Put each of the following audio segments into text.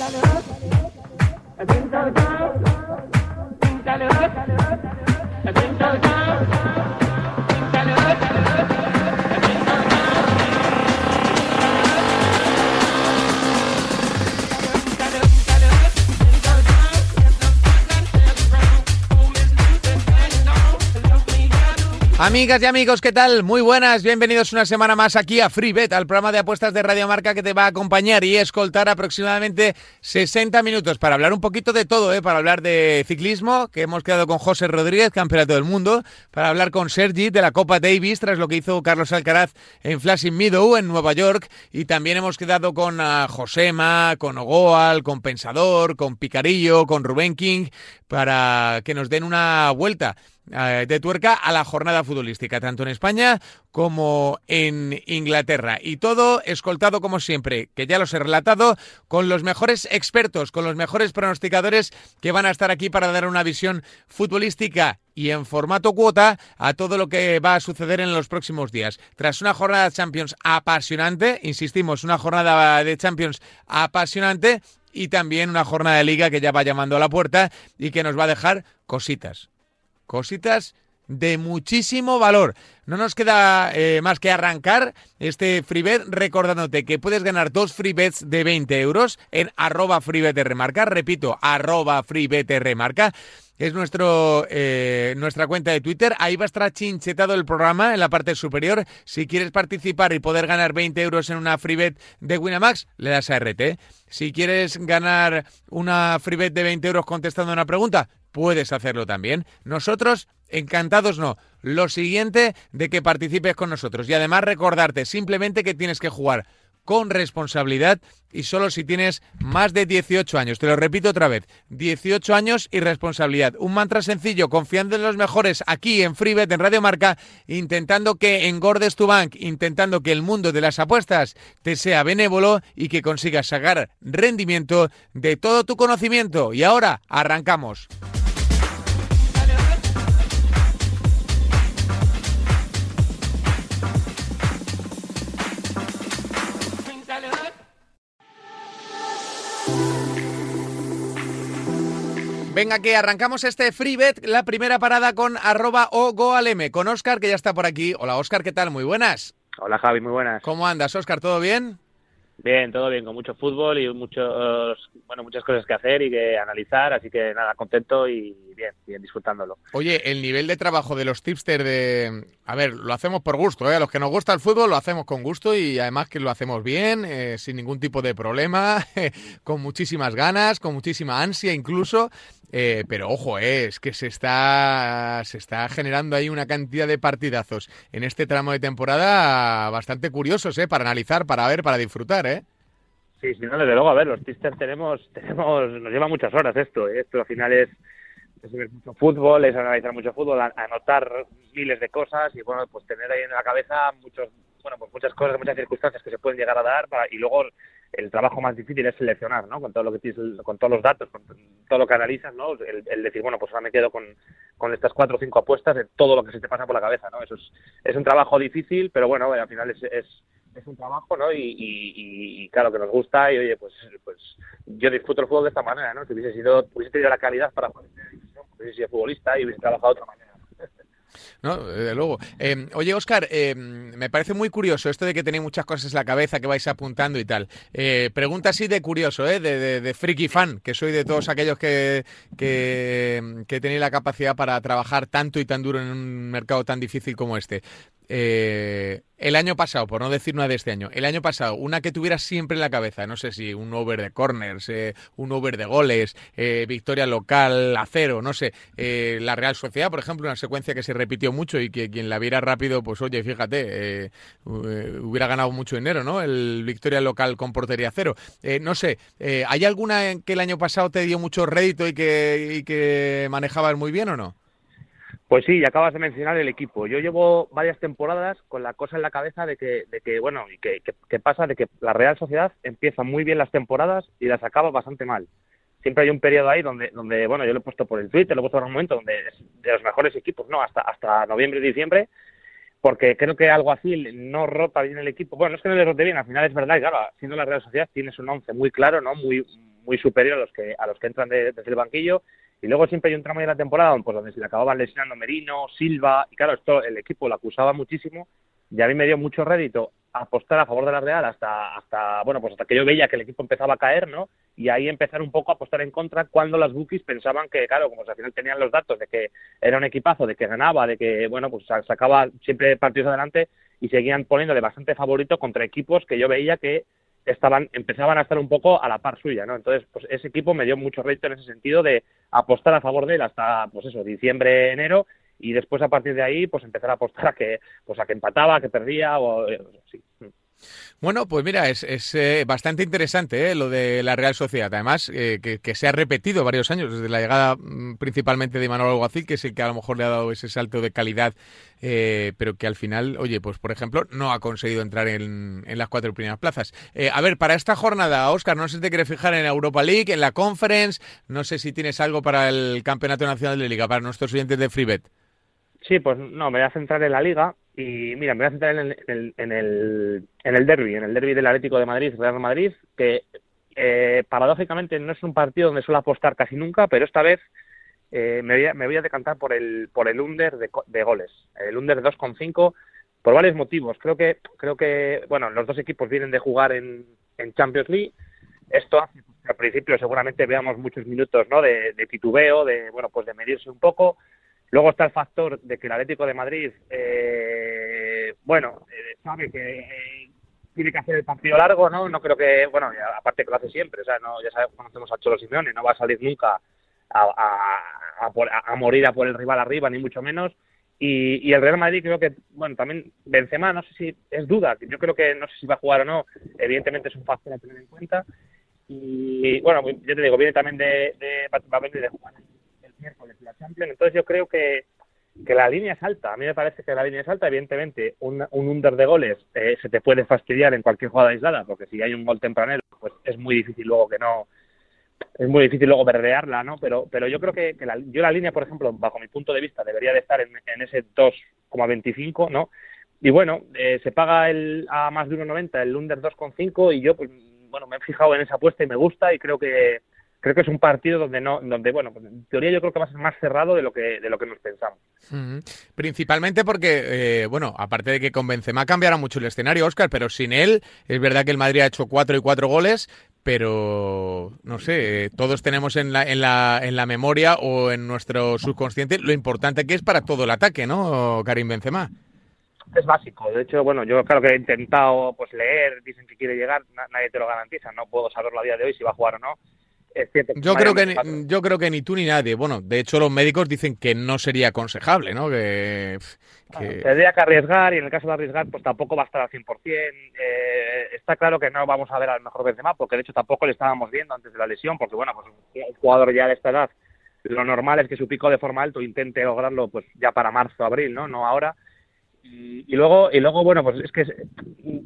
Pinta el Amigas y amigos, ¿qué tal? Muy buenas, bienvenidos una semana más aquí a FreeBet, al programa de apuestas de Radio Marca que te va a acompañar y escoltar aproximadamente 60 minutos para hablar un poquito de todo, ¿eh? para hablar de ciclismo, que hemos quedado con José Rodríguez, campeonato del mundo, para hablar con Sergi de la Copa Davis, tras lo que hizo Carlos Alcaraz en Flashing Meadow, en Nueva York, y también hemos quedado con uh, Josema, con Ogoal, con Pensador, con Picarillo, con Rubén King, para que nos den una vuelta eh, de tuerca a la jornada futbolística, tanto en España como en Inglaterra. Y todo escoltado como siempre, que ya los he relatado, con los mejores expertos, con los mejores pronosticadores que van a estar aquí para dar una visión futbolística y en formato cuota a todo lo que va a suceder en los próximos días. Tras una jornada de Champions apasionante, insistimos, una jornada de Champions apasionante y también una jornada de liga que ya va llamando a la puerta y que nos va a dejar cositas cositas de muchísimo valor. No nos queda eh, más que arrancar este freebet recordándote que puedes ganar dos freebets de 20 euros en arroba freebetrmarca. Repito, arroba freebetrmarca. Es nuestro, eh, nuestra cuenta de Twitter. Ahí va a estar chinchetado el programa en la parte superior. Si quieres participar y poder ganar 20 euros en una freebet de Winamax, le das a RT. Si quieres ganar una freebet de 20 euros contestando una pregunta, puedes hacerlo también. Nosotros, encantados no. Lo siguiente de que participes con nosotros. Y además recordarte simplemente que tienes que jugar con responsabilidad y solo si tienes más de 18 años. Te lo repito otra vez, 18 años y responsabilidad. Un mantra sencillo, confiando en los mejores aquí en FreeBet, en Radio Marca, intentando que engordes tu bank, intentando que el mundo de las apuestas te sea benévolo y que consigas sacar rendimiento de todo tu conocimiento. Y ahora, arrancamos. Venga, que arrancamos este free bet, la primera parada con arroba o goalm, con Oscar, que ya está por aquí. Hola, Oscar, ¿qué tal? Muy buenas. Hola, Javi, muy buenas. ¿Cómo andas, Oscar? ¿Todo bien? Bien, todo bien, con mucho fútbol y muchos, bueno, muchas cosas que hacer y que analizar, así que nada, contento y bien, bien disfrutándolo. Oye, el nivel de trabajo de los tipsters de... A ver, lo hacemos por gusto, ¿eh? A los que nos gusta el fútbol lo hacemos con gusto y además que lo hacemos bien, eh, sin ningún tipo de problema, con muchísimas ganas, con muchísima ansia incluso. Eh, pero ojo, eh, es que se está, se está generando ahí una cantidad de partidazos en este tramo de temporada bastante curiosos eh, para analizar, para ver, para disfrutar. ¿eh? Sí, sí, no, desde luego, a ver, los Tisters tenemos, tenemos, nos lleva muchas horas esto. ¿eh? Esto al final es, es ver mucho fútbol, es analizar mucho fútbol, anotar miles de cosas y bueno, pues tener ahí en la cabeza muchos, bueno, pues muchas cosas, muchas circunstancias que se pueden llegar a dar para, y luego el trabajo más difícil es seleccionar, ¿no? Con todo lo que tienes, con todos los datos, con todo lo que analizas, ¿no? El, decir, bueno, pues ahora me quedo con, con estas cuatro o cinco apuestas de todo lo que se te pasa por la cabeza, ¿no? Eso es, es un trabajo difícil, pero bueno, al final es, es, es un trabajo, ¿no? Y, y, claro que nos gusta y oye, pues, pues yo disfruto el fútbol de esta manera, ¿no? Si hubiese sido, hubiese tenido la calidad para poder hubiese sido futbolista y hubiese trabajado de otra manera. No, desde luego. Eh, oye, Oscar, eh, me parece muy curioso esto de que tenéis muchas cosas en la cabeza que vais apuntando y tal. Eh, pregunta así de curioso, ¿eh? de, de, friki fan, que soy de todos aquellos que, que, que tenéis la capacidad para trabajar tanto y tan duro en un mercado tan difícil como este. Eh, el año pasado, por no decir una de este año, el año pasado, una que tuvieras siempre en la cabeza, no sé si un over de corners, eh, un over de goles, eh, victoria local a cero, no sé, eh, la Real Sociedad, por ejemplo, una secuencia que se repitió mucho y que quien la viera rápido, pues oye, fíjate, eh, hubiera ganado mucho dinero, ¿no? El victoria local con portería cero. No sé, ¿hay alguna que el año pasado te dio mucho rédito y que, y que manejabas muy bien o no? Pues sí, y acabas de mencionar el equipo. Yo llevo varias temporadas con la cosa en la cabeza de que, de que bueno, y que, pasa de que la Real Sociedad empieza muy bien las temporadas y las acaba bastante mal. Siempre hay un periodo ahí donde, donde bueno, yo lo he puesto por el Twitter, lo he puesto en un momento donde es de los mejores equipos, no, hasta, hasta noviembre y diciembre, porque creo que algo así no rota bien el equipo. Bueno, no es que no le rote bien, al final es verdad, y claro, siendo la Real Sociedad tienes un once muy claro, ¿no? Muy, muy superior a los que a los que entran desde el banquillo y luego siempre hay un tramo de la temporada pues, donde se le acababan lesionando Merino, Silva y claro, esto el equipo lo acusaba muchísimo y a mí me dio mucho rédito apostar a favor de la Real hasta hasta bueno pues hasta que yo veía que el equipo empezaba a caer no y ahí empezar un poco a apostar en contra cuando las bookies pensaban que claro como al final tenían los datos de que era un equipazo de que ganaba de que bueno pues sacaba siempre partidos adelante y seguían poniéndole bastante favorito contra equipos que yo veía que estaban empezaban a estar un poco a la par suya no entonces pues ese equipo me dio mucho rédito en ese sentido de apostar a favor de él hasta pues eso diciembre enero y después a partir de ahí pues empezar a apostar a que pues a que empataba, a que perdía o eh, sí. Bueno, pues mira, es, es eh, bastante interesante eh, lo de la Real Sociedad. Además, eh, que, se ha repetido varios años, desde la llegada mm, principalmente de Manuel Alguacil, que es el que a lo mejor le ha dado ese salto de calidad, pero que al final, oye, pues por ejemplo, no ha conseguido entrar en, en las cuatro primeras plazas. a ver, para esta jornada, Oscar, no sé si te quieres fijar en Europa League, en la Conference, no sé si tienes algo para el Campeonato Nacional de Liga, para nuestros oyentes de FreeBet. Sí, pues no, me voy a centrar en la Liga y mira, me voy a centrar en el, en el, en el, derby, en el derby del Atlético de Madrid, Real Madrid, que eh, paradójicamente no es un partido donde suelo apostar casi nunca, pero esta vez eh, me, voy a, me voy a decantar por el, por el under de, de goles, el under de 2,5 por varios motivos. Creo que, creo que, bueno, los dos equipos vienen de jugar en, en Champions League. Esto hace al principio seguramente veamos muchos minutos, ¿no? De, de titubeo, de, bueno, pues de medirse un poco Luego está el factor de que el Atlético de Madrid, eh, bueno, eh, sabe que eh, tiene que hacer el partido largo, ¿no? No creo que, bueno, aparte que lo hace siempre, o sea, no, ya sabemos, conocemos a Cholo Simeone, no va a salir nunca a, morir a por el rival arriba, ni mucho menos. Y, el Real Madrid creo que, bueno, también Benzema, no sé si es duda, yo creo que no sé si va a jugar o no, evidentemente es un factor a tener en cuenta. Y bueno, yo te digo, viene también de, de a venir de jugar miércoles la Champions. Entonces yo creo que, que la línea es alta. A mí me parece que la línea es alta. Evidentemente, un, un under de goles eh, se te puede fastidiar en cualquier jugada aislada, porque si hay un gol tempranero, pues es muy difícil luego que no es muy difícil luego verdearla, ¿no? Pero, pero yo creo que, la, yo la línea, por ejemplo, bajo mi punto de vista, debería de estar en, en ese 2,25, ¿no? Y bueno, eh, se paga el, a más de 1,90 el under 2,5 y yo, pues, bueno, me he fijado en esa apuesta y me gusta y creo que, creo que es un partido donde no, donde bueno, pues, en teoría yo creo que va a ser más cerrado de lo que de lo que nos pensamos. Principalmente porque, eh, bueno, aparte de que con Benzema cambiará mucho el escenario, Oscar, pero sin él es verdad que el Madrid ha hecho cuatro y cuatro goles, pero no sé, eh, todos tenemos en la, en la, en la memoria o en nuestro subconsciente lo importante que es para todo el ataque, ¿no, Karim Benzema? es básico. De hecho, bueno, yo claro que he intentado pues leer, dicen que quiere llegar, nadie te lo garantiza, no puedo saberlo a día de hoy si va a jugar o no, yo creo que ni, yo creo que ni tú ni nadie. Bueno, de hecho los médicos dicen que no sería aconsejable, ¿no? Que, tendría que arriesgar y en el caso de arriesgar pues tampoco va a estar al 100%. Eh, está claro que no vamos a ver al mejor Benzema porque de hecho tampoco le estábamos viendo antes de la lesión porque bueno, pues un jugador ya de esta edad lo normal es que su pico de forma alto intente lograrlo pues ya para marzo, abril, ¿no? No ahora y, luego y luego bueno pues es que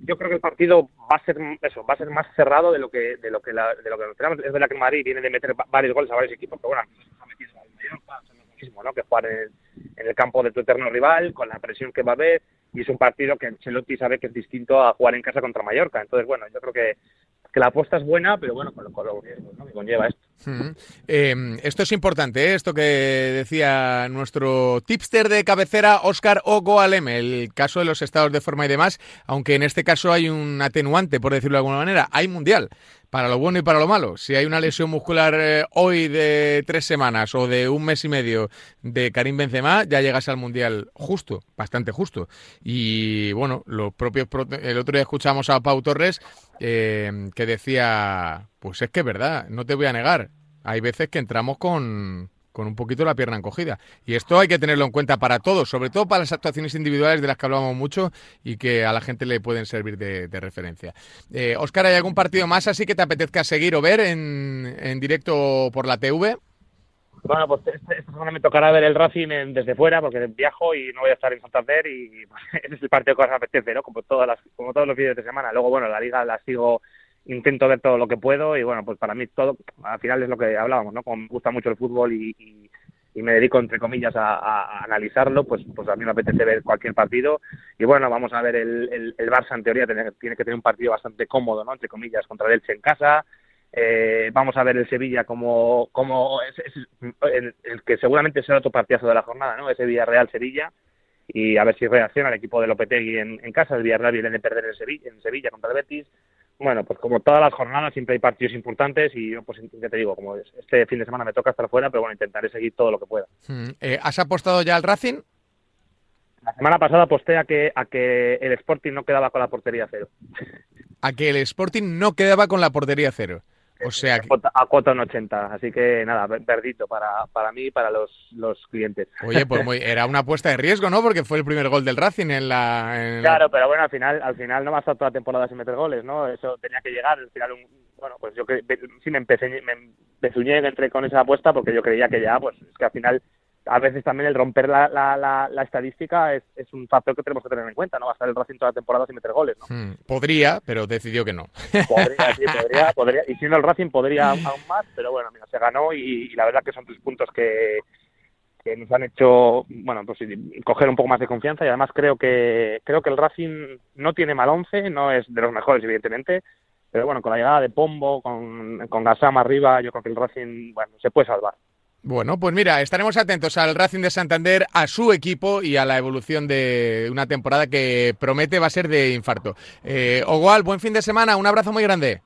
yo creo que el partido va a ser eso va a ser más cerrado de lo que de lo que la, de lo que es verdad que Madrid viene de meter varios goles a varios equipos pero bueno ha metido al Mallorca no que jugar en, en, el campo de tu eterno rival con la presión que va a haber y es un partido que Ancelotti sabe que es distinto a jugar en casa contra Mallorca. Entonces bueno yo creo que que la apuesta es buena, pero bueno, con, con ¿no? que conlleva esto. Em, esto es importante, ¿eh? esto que decía nuestro tipster de cabecera, Oscar Ogoalem, el caso de los estados de forma y demás, aunque en este caso hay un atenuante, por decirlo de alguna manera, hay mundial para lo bueno y para lo malo. Si hay una lesión muscular eh, hoy de tres semanas o de un mes y medio de Karim Benzema, ya llegas al Mundial justo, bastante justo. Y bueno, los propios el otro día escuchamos a Pau Torres eh, que decía, pues es que es verdad, no te voy a negar, hay veces que entramos con, con un poquito la pierna encogida. Y esto hay que tenerlo en cuenta para todos, sobre todo para las actuaciones individuales de las que hablamos mucho y que a la gente le pueden servir de, referencia. Eh, Oscar, ¿hay algún partido más así que te apetezca seguir o ver en, en directo por la TV? Bueno, pues esta, semana me tocará ver el Racing desde fuera porque viajo y no voy a estar en Santander y ese es el partido que más me apetece, ¿no? Como, todas las, como todos los vídeos de semana. Luego, bueno, la liga la sigo intento ver todo lo que puedo y bueno, pues para mí todo, al final es lo que hablábamos, ¿no? Como me gusta mucho el fútbol y, y, me dedico, entre comillas, a, analizarlo, pues, pues a mí me apetece ver cualquier partido y bueno, vamos a ver el, el, Barça en teoría tiene, tiene, que tener un partido bastante cómodo, ¿no? Entre comillas, contra el Elche en casa, Eh, vamos a ver el Sevilla como, como es, el, que seguramente será otro partidazo de la jornada, ¿no? Ese Villarreal-Sevilla y a ver si reacciona el equipo de Lopetegui en, casa. El Villarreal viene de perder en Sevilla, en Sevilla contra el Betis. Bueno, pues como todas las jornadas siempre hay partidos importantes y yo pues ya te digo, como este fin de semana me toca estar fuera, pero bueno, intentaré seguir todo lo que pueda. Hmm. Eh, ¿Has apostado ya al Racing? La semana pasada aposté a que, a que el Sporting no quedaba con la portería cero. A que el Sporting no quedaba con la portería cero. O sea, a cuota en 80, así que nada, verdito para, para mí y para los, los clientes. Oye, pues era una apuesta de riesgo, ¿no? Porque fue el primer gol del Racing en la... claro, pero bueno, al final al final no va a estar toda la temporada sin meter goles, ¿no? Eso tenía que llegar, al final, bueno, pues yo sí me empecé, me empezuñé, entré con esa apuesta porque yo creía que ya, pues es que al final a veces también el romper la, la, la, estadística es, es, un factor que tenemos que tener en cuenta, ¿no? Va a estar el Racing toda la temporada sin meter goles, ¿no? Hmm, podría, pero decidió que no. Podría, sí, podría, podría. Y si no el Racing podría aún más, pero bueno, mira, se ganó y, la verdad que son tres puntos que, que nos han hecho, bueno, pues coger un poco más de confianza y además creo que creo que el Racing no tiene mal once, no es de los mejores evidentemente, pero bueno, con la llegada de Pombo, con, con Gasama arriba, yo creo que el Racing, bueno, se puede salvar. Bueno, pues mira, estaremos atentos al Racing de Santander, a su equipo y a la evolución de una temporada que promete va a ser de infarto. Eh, Ogual, buen fin de semana, un abrazo muy grande.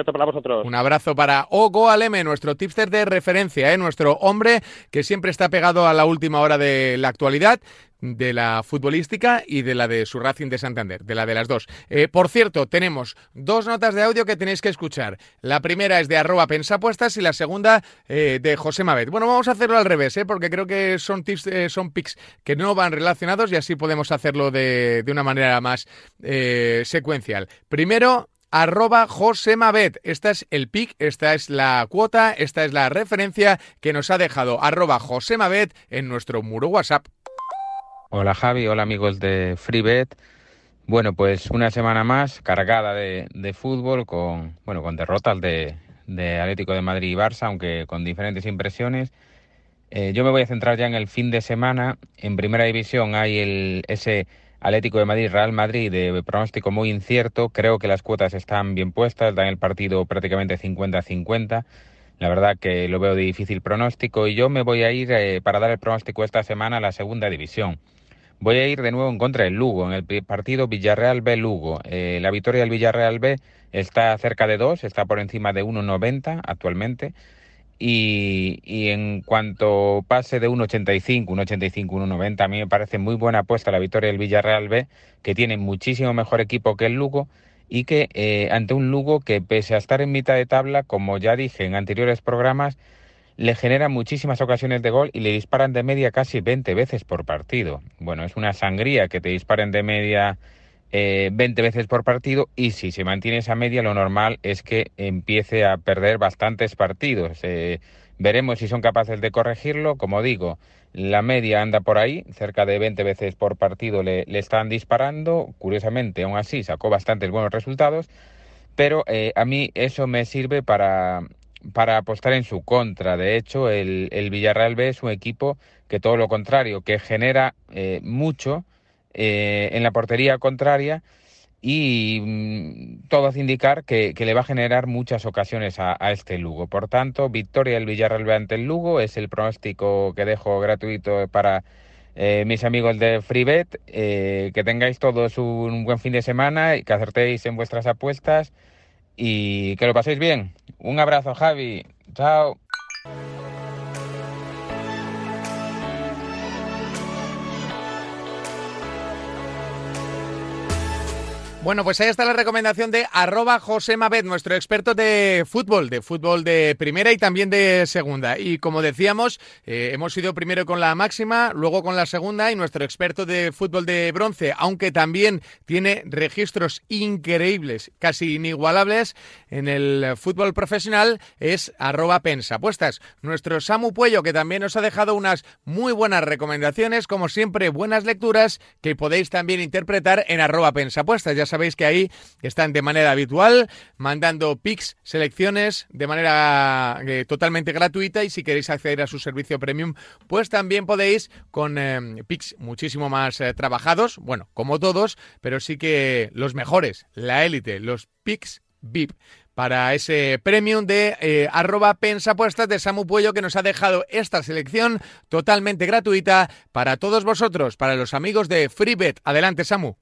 Otro para. Un abrazo para Ogo Aleme, nuestro tipster de referencia, ¿eh? nuestro hombre que siempre está pegado a la última hora de la actualidad de la futbolística y de la de su Racing de Santander, de la de las dos. Eh, por cierto, tenemos dos notas de audio que tenéis que escuchar. La primera es de arroba pensapuestas y la segunda eh, de José Mabet. Bueno, vamos a hacerlo al revés, porque creo que son tips, son pics que no van relacionados y así podemos hacerlo de, de una manera más secuencial. Primero, arroba Josemabet. Esta es el pic, esta es la cuota, esta es la referencia que nos ha dejado arroba Josemabet en nuestro muro WhatsApp. Hola Javi, hola amigos de FreeBet. Bueno, pues una semana más cargada de, fútbol con, bueno, con derrotas de, Atlético de Madrid y Barça, aunque con diferentes impresiones. Eh, yo me voy a centrar ya en el fin de semana. En primera división hay el, ese Atlético de Madrid, Real Madrid de pronóstico muy incierto. Creo que las cuotas están bien puestas, dan el partido prácticamente 50-50. La verdad que lo veo de difícil pronóstico y yo me voy a ir eh, para dar el pronóstico esta semana a la segunda división. Voy a ir de nuevo en contra del Lugo, en el partido Villarreal B-Lugo. Eh, la victoria del Villarreal B está cerca de 2, está por encima de 1,90 actualmente. Y, en cuanto pase de 1,85, 1,85, 1,90, a mí me parece muy buena apuesta la victoria del Villarreal B, que tiene muchísimo mejor equipo que el Lugo y que eh, ante un Lugo que pese a estar en mitad de tabla, como ya dije en anteriores programas, le generan muchísimas ocasiones de gol y le disparan de media casi 20 veces por partido. Bueno, es una sangría que te disparen de media eh, 20 veces por partido y si se mantiene esa media lo normal es que empiece a perder bastantes partidos. Eh, veremos si son capaces de corregirlo. Como digo, la media anda por ahí, cerca de 20 veces por partido le, le están disparando. Curiosamente, aún así, sacó bastantes buenos resultados. Pero eh, a mí eso me sirve para para apostar en su contra. De hecho, el, Villarreal B es un equipo que todo lo contrario, que genera eh, mucho eh, en la portería contraria y mm, todo hace indicar que, le va a generar muchas ocasiones a, este Lugo. Por tanto, victoria del Villarreal ante el Lugo es el pronóstico que dejo gratuito para eh, mis amigos de FreeBet. que tengáis todos un buen fin de semana y que acertéis en vuestras apuestas y que lo paséis bien. Un abrazo, Javi. Chao. Bueno, pues ahí está la recomendación de arroba José Mabet, nuestro experto de fútbol, de fútbol de primera y también de segunda. Y como decíamos, eh, hemos ido primero con la máxima, luego con la segunda y nuestro experto de fútbol de bronce, aunque también tiene registros increíbles, casi inigualables en el fútbol profesional, es arroba pensapuestas. Nuestro Samu Puello, que también nos ha dejado unas muy buenas recomendaciones, como siempre, buenas lecturas que podéis también interpretar en arroba pensapuestas. Sabéis que ahí están de manera habitual mandando pics, selecciones de manera eh, totalmente gratuita y si queréis acceder a su servicio premium, pues también podéis con eh, pics muchísimo más eh, trabajados, bueno, como todos, pero sí que los mejores, la élite, los pics VIP para ese premium de eh, arroba pensapuestas de Samu Puello que nos ha dejado esta selección totalmente gratuita para todos vosotros, para los amigos de FreeBet. Adelante, Samu.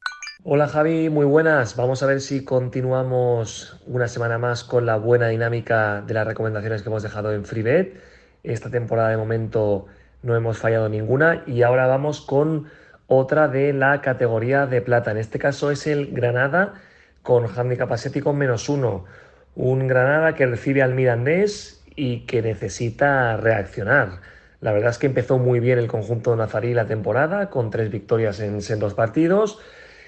Hola Javi, muy buenas. Vamos a ver si continuamos una semana más con la buena dinámica de las recomendaciones que hemos dejado en FreeBet. Esta temporada de momento no hemos fallado ninguna y ahora vamos con otra de la categoría de plata. En este caso es el Granada con handicap asiático menos uno. Un Granada que recibe al Mirandés y que necesita reaccionar. La verdad es que empezó muy bien el conjunto de Nazarí la temporada con tres victorias en, en dos partidos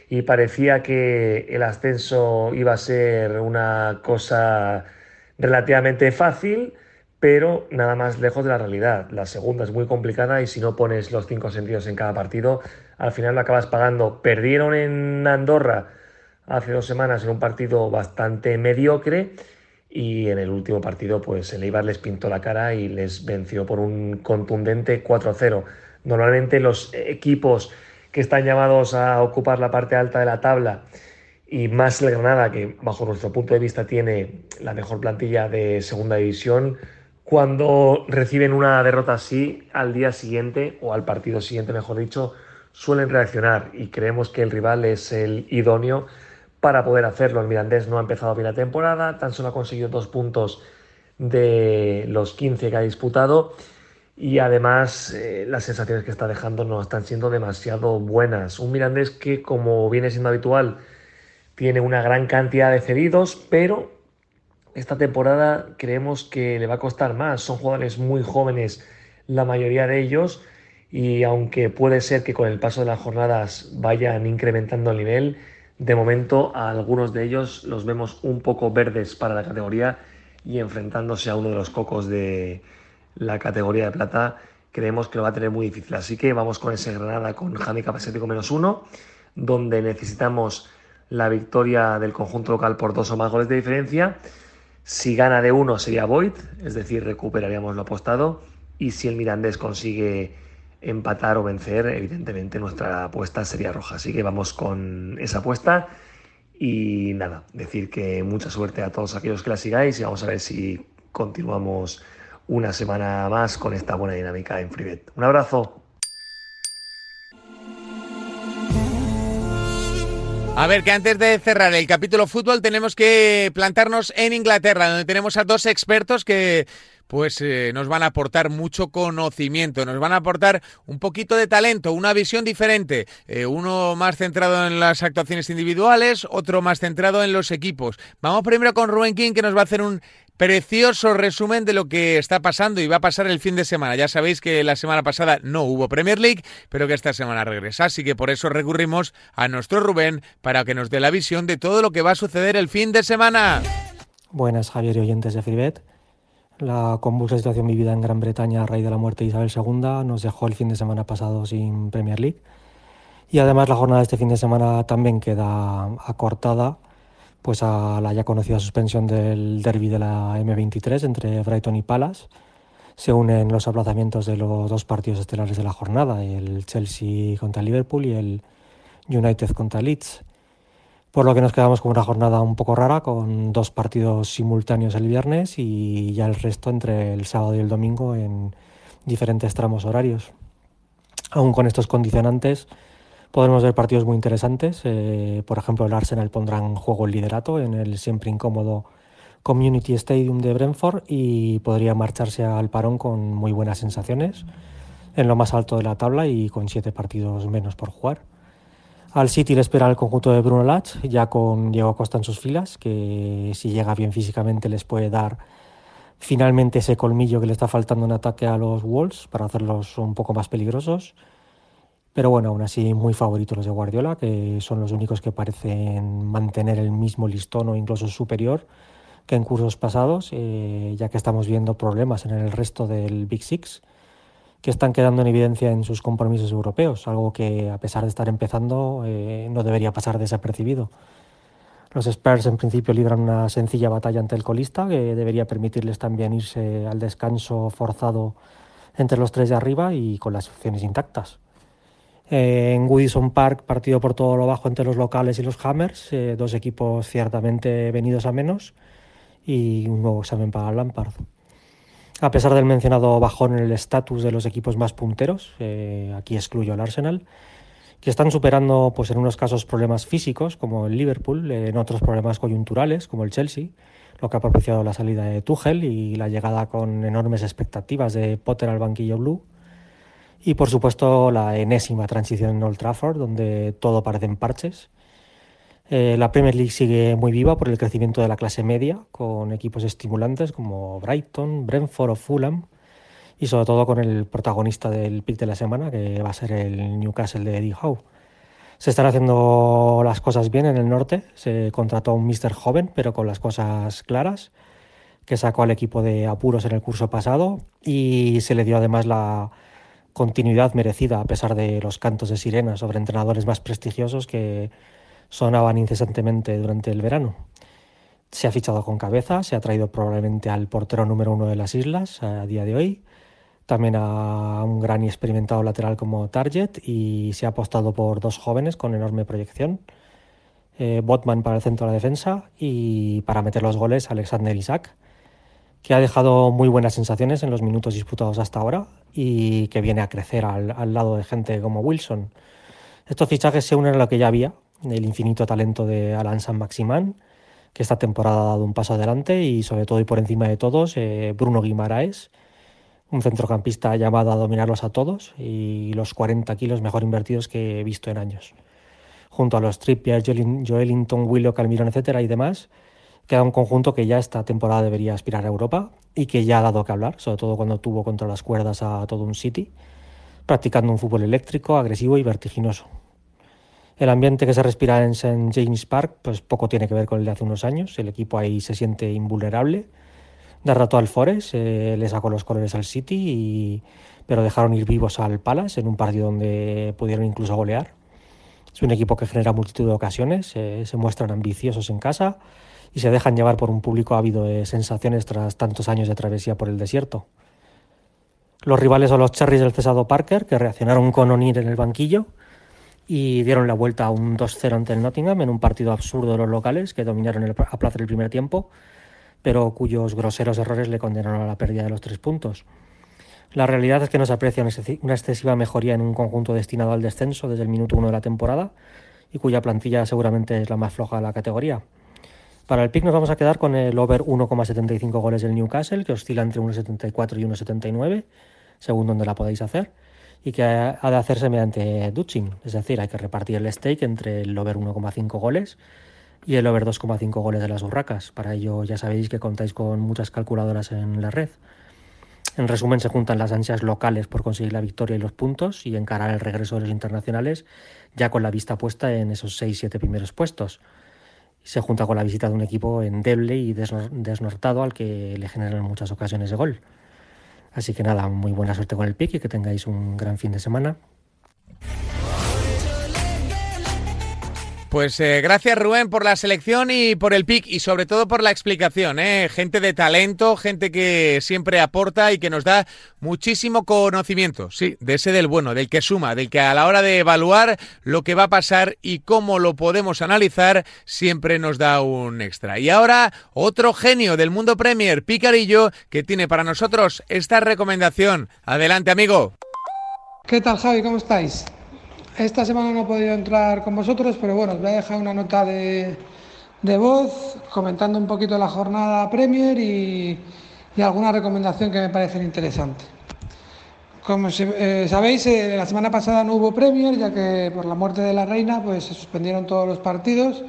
y parecía que el ascenso iba a ser una cosa relativamente fácil, pero nada más lejos de la realidad. La segunda es muy complicada y si no pones los cinco sentidos en cada partido, al final lo acabas pagando. Perdieron en Andorra hace dos semanas en un partido bastante mediocre y en el último partido pues el Eibar les pintó la cara y les venció por un contundente 4-0. Normalmente los equipos que están llamados a ocupar la parte alta de la tabla y más el Granada, que bajo nuestro punto de vista tiene la mejor plantilla de segunda división, cuando reciben una derrota así, al día siguiente, o al partido siguiente, mejor dicho, suelen reaccionar y creemos que el rival es el idóneo para poder hacerlo. El Mirandés no ha empezado bien la temporada, tan solo ha conseguido dos puntos de los 15 que ha disputado y además eh, las sensaciones que está dejando no están siendo demasiado buenas. Un Mirandés que, como viene siendo habitual, tiene una gran cantidad de cedidos, pero esta temporada creemos que le va a costar más. Son jugadores muy jóvenes, la mayoría de ellos, y aunque puede ser que con el paso de las jornadas vayan incrementando el nivel, de momento a algunos de ellos los vemos un poco verdes para la categoría y enfrentándose a uno de los cocos de, la categoría de plata, creemos que lo va a tener muy difícil. Así que vamos con ese Granada con handicap asiático menos uno, donde necesitamos la victoria del conjunto local por dos o más goles de diferencia. Si gana de uno sería Void, es decir, recuperaríamos lo apostado. Y si el Mirandés consigue empatar o vencer, evidentemente nuestra apuesta sería roja. Así que vamos con esa apuesta. Y nada, decir que mucha suerte a todos aquellos que la sigáis y vamos a ver si continuamos una semana más con esta buena dinámica en FreeBet. Un abrazo. A ver, que antes de cerrar el capítulo fútbol tenemos que plantarnos en Inglaterra, donde tenemos a dos expertos que pues eh, nos van a aportar mucho conocimiento, nos van a aportar un poquito de talento, una visión diferente, eh, uno más centrado en las actuaciones individuales, otro más centrado en los equipos. Vamos primero con Rubén King que nos va a hacer un precioso resumen de lo que está pasando y va a pasar el fin de semana. Ya sabéis que la semana pasada no hubo Premier League, pero que esta semana regresa, así que por eso recurrimos a nuestro Rubén para que nos dé la visión de todo lo que va a suceder el fin de semana. Buenas, Javier y oyentes de Freebet. La convulsa situación vivida en Gran Bretaña a raíz de la muerte de Isabel II nos dejó el fin de semana pasado sin Premier League. Y además la jornada de este fin de semana también queda acortada pues a la ya conocida suspensión del derby de la M23 entre Brighton y Palace. Se unen los aplazamientos de los dos partidos estelares de la jornada, el Chelsea contra Liverpool y el United contra Leeds. Por lo que nos quedamos con una jornada un poco rara, con dos partidos simultáneos el viernes y ya el resto entre el sábado y el domingo en diferentes tramos horarios. Aún con estos condicionantes, Podremos ver partidos muy interesantes. Eh, por ejemplo, el Arsenal pondrá en juego el liderato en el siempre incómodo Community Stadium de Brentford y podría marcharse al parón con muy buenas sensaciones en lo más alto de la tabla y con siete partidos menos por jugar. Al City le espera el conjunto de Bruno Lach, ya con Diego Costa en sus filas, que si llega bien físicamente les puede dar finalmente ese colmillo que le está faltando en ataque a los Wolves para hacerlos un poco más peligrosos. Pero bueno, aún así muy favoritos los de Guardiola, que son los únicos que parecen mantener el mismo listón o incluso superior que en cursos pasados, eh, ya que estamos viendo problemas en el resto del Big Six, que están quedando en evidencia en sus compromisos europeos, algo que a pesar de estar empezando eh, no debería pasar desapercibido. Los Spurs en principio libran una sencilla batalla ante el colista, que debería permitirles también irse al descanso forzado entre los tres de arriba y con las opciones intactas. Eh, en Woodison Park, partido por todo lo bajo entre los locales y los Hammers, eh, dos equipos ciertamente venidos a menos. y un nuevo examen para Lampard. A pesar del mencionado bajón en el estatus de los equipos más punteros, eh, aquí excluyo al Arsenal, que están superando pues, en unos casos problemas físicos, como el Liverpool, en otros problemas coyunturales, como el Chelsea, lo que ha propiciado la salida de Tuchel y la llegada con enormes expectativas de Potter al banquillo blue. Y por supuesto la enésima transición en Old Trafford, donde todo parece en parches. Eh, la Premier League sigue muy viva por el crecimiento de la clase media, con equipos estimulantes como Brighton, Brentford o Fulham, y sobre todo con el protagonista del pick de la semana, que va a ser el Newcastle de Eddie Howe. Se están haciendo las cosas bien en el norte, se contrató a un mister joven, pero con las cosas claras, que sacó al equipo de apuros en el curso pasado y se le dio además la continuidad merecida a pesar de los cantos de sirena sobre entrenadores más prestigiosos que sonaban incesantemente durante el verano. Se ha fichado con cabeza, se ha traído probablemente al portero número uno de las islas a día de hoy, también a un gran y experimentado lateral como Target y se ha apostado por dos jóvenes con enorme proyección. Eh, Botman para el centro de la defensa y para meter los goles Alexander Isaac, que ha dejado muy buenas sensaciones en los minutos disputados hasta ahora y que viene a crecer al, al lado de gente como Wilson. Estos fichajes se unen a lo que ya había, el infinito talento de Alan San Maximán, que esta temporada ha dado un paso adelante y sobre todo y por encima de todos eh, Bruno Guimaraes, un centrocampista llamado a dominarlos a todos y los 40 kilos mejor invertidos que he visto en años. Junto a los Trippier, Joelinton, Willow, Calmirón, etcétera y demás, queda un conjunto que ya esta temporada debería aspirar a Europa y que ya ha dado que hablar, sobre todo cuando tuvo contra las cuerdas a todo un City, practicando un fútbol eléctrico, agresivo y vertiginoso. El ambiente que se respira en St. James Park pues poco tiene que ver con el de hace unos años, el equipo ahí se siente invulnerable derrotó al Forest, eh, le sacó los colores al City, pero dejaron ir vivos al Palace en un partido donde pudieron incluso golear. Es un equipo que genera multitud de ocasiones, eh, se muestran ambiciosos en casa y se dejan llevar por un público ávido de sensaciones tras tantos años de travesía por el desierto. Los rivales son los Cherries del cesado Parker, que reaccionaron con O'Neill en el banquillo y dieron la vuelta a un 2-0 ante el Nottingham en un partido absurdo de los locales que dominaron el, a placer el primer tiempo pero cuyos groseros errores le condenaron a la pérdida de los tres puntos. La realidad es que no se aprecia una excesiva mejoría en un conjunto destinado al descenso desde el minuto uno de la temporada y cuya plantilla seguramente es la más floja de la categoría. Para el pick nos vamos a quedar con el over 1,75 goles del Newcastle, que oscila entre 1,74 y 1,79, según donde la podáis hacer, y que ha de hacerse mediante Dutching, es decir, hay que repartir el stake entre el over 1,5 goles y el over 2,5 goles de las burracas. Para ello ya sabéis que contáis con muchas calculadoras en la red. En resumen, se juntan las ansias locales por conseguir la victoria y los puntos y encarar el regreso de los internacionales ya con la vista puesta en esos 6-7 primeros puestos. Se junta con la visita de un equipo endeble y desnortado al que le generan muchas ocasiones de gol. Así que nada, muy buena suerte con el pick y que tengáis un gran fin de semana. Pues eh, gracias Rubén por la selección y por el pick y sobre todo por la explicación. ¿eh? Gente de talento, gente que siempre aporta y que nos da muchísimo conocimiento, sí, de ese del bueno, del que suma, del que a la hora de evaluar lo que va a pasar y cómo lo podemos analizar siempre nos da un extra. Y ahora otro genio del mundo Premier, Picarillo, que tiene para nosotros esta recomendación. Adelante amigo. ¿Qué tal Javi? ¿Cómo estáis? Esta semana no he podido entrar con vosotros, pero bueno, os voy a dejar una nota de, voz comentando un poquito la jornada Premier y, alguna recomendación que me parecen interesante. Como eh, sabéis, eh, la semana pasada no hubo Premier, ya que por la muerte de la reina pues, se suspendieron todos los partidos.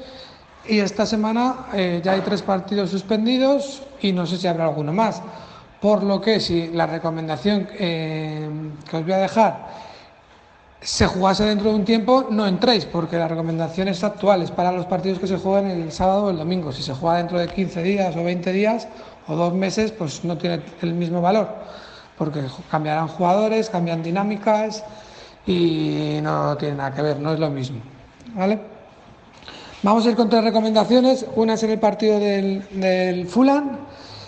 Y esta semana eh, ya hay tres partidos suspendidos y no sé si habrá alguno más. Por lo que si la recomendación que os voy a dejar se jugase dentro de un tiempo, no entréis, porque la recomendación es actual, es para los partidos que se juegan el sábado o el domingo. Si se juega dentro de 15 días o 20 días o dos meses, pues no tiene el mismo valor, porque cambiarán jugadores, cambian dinámicas y no tiene nada que ver, no es lo mismo. ¿Vale? Vamos a ir con tres recomendaciones. Una es en el partido del, del Fulham,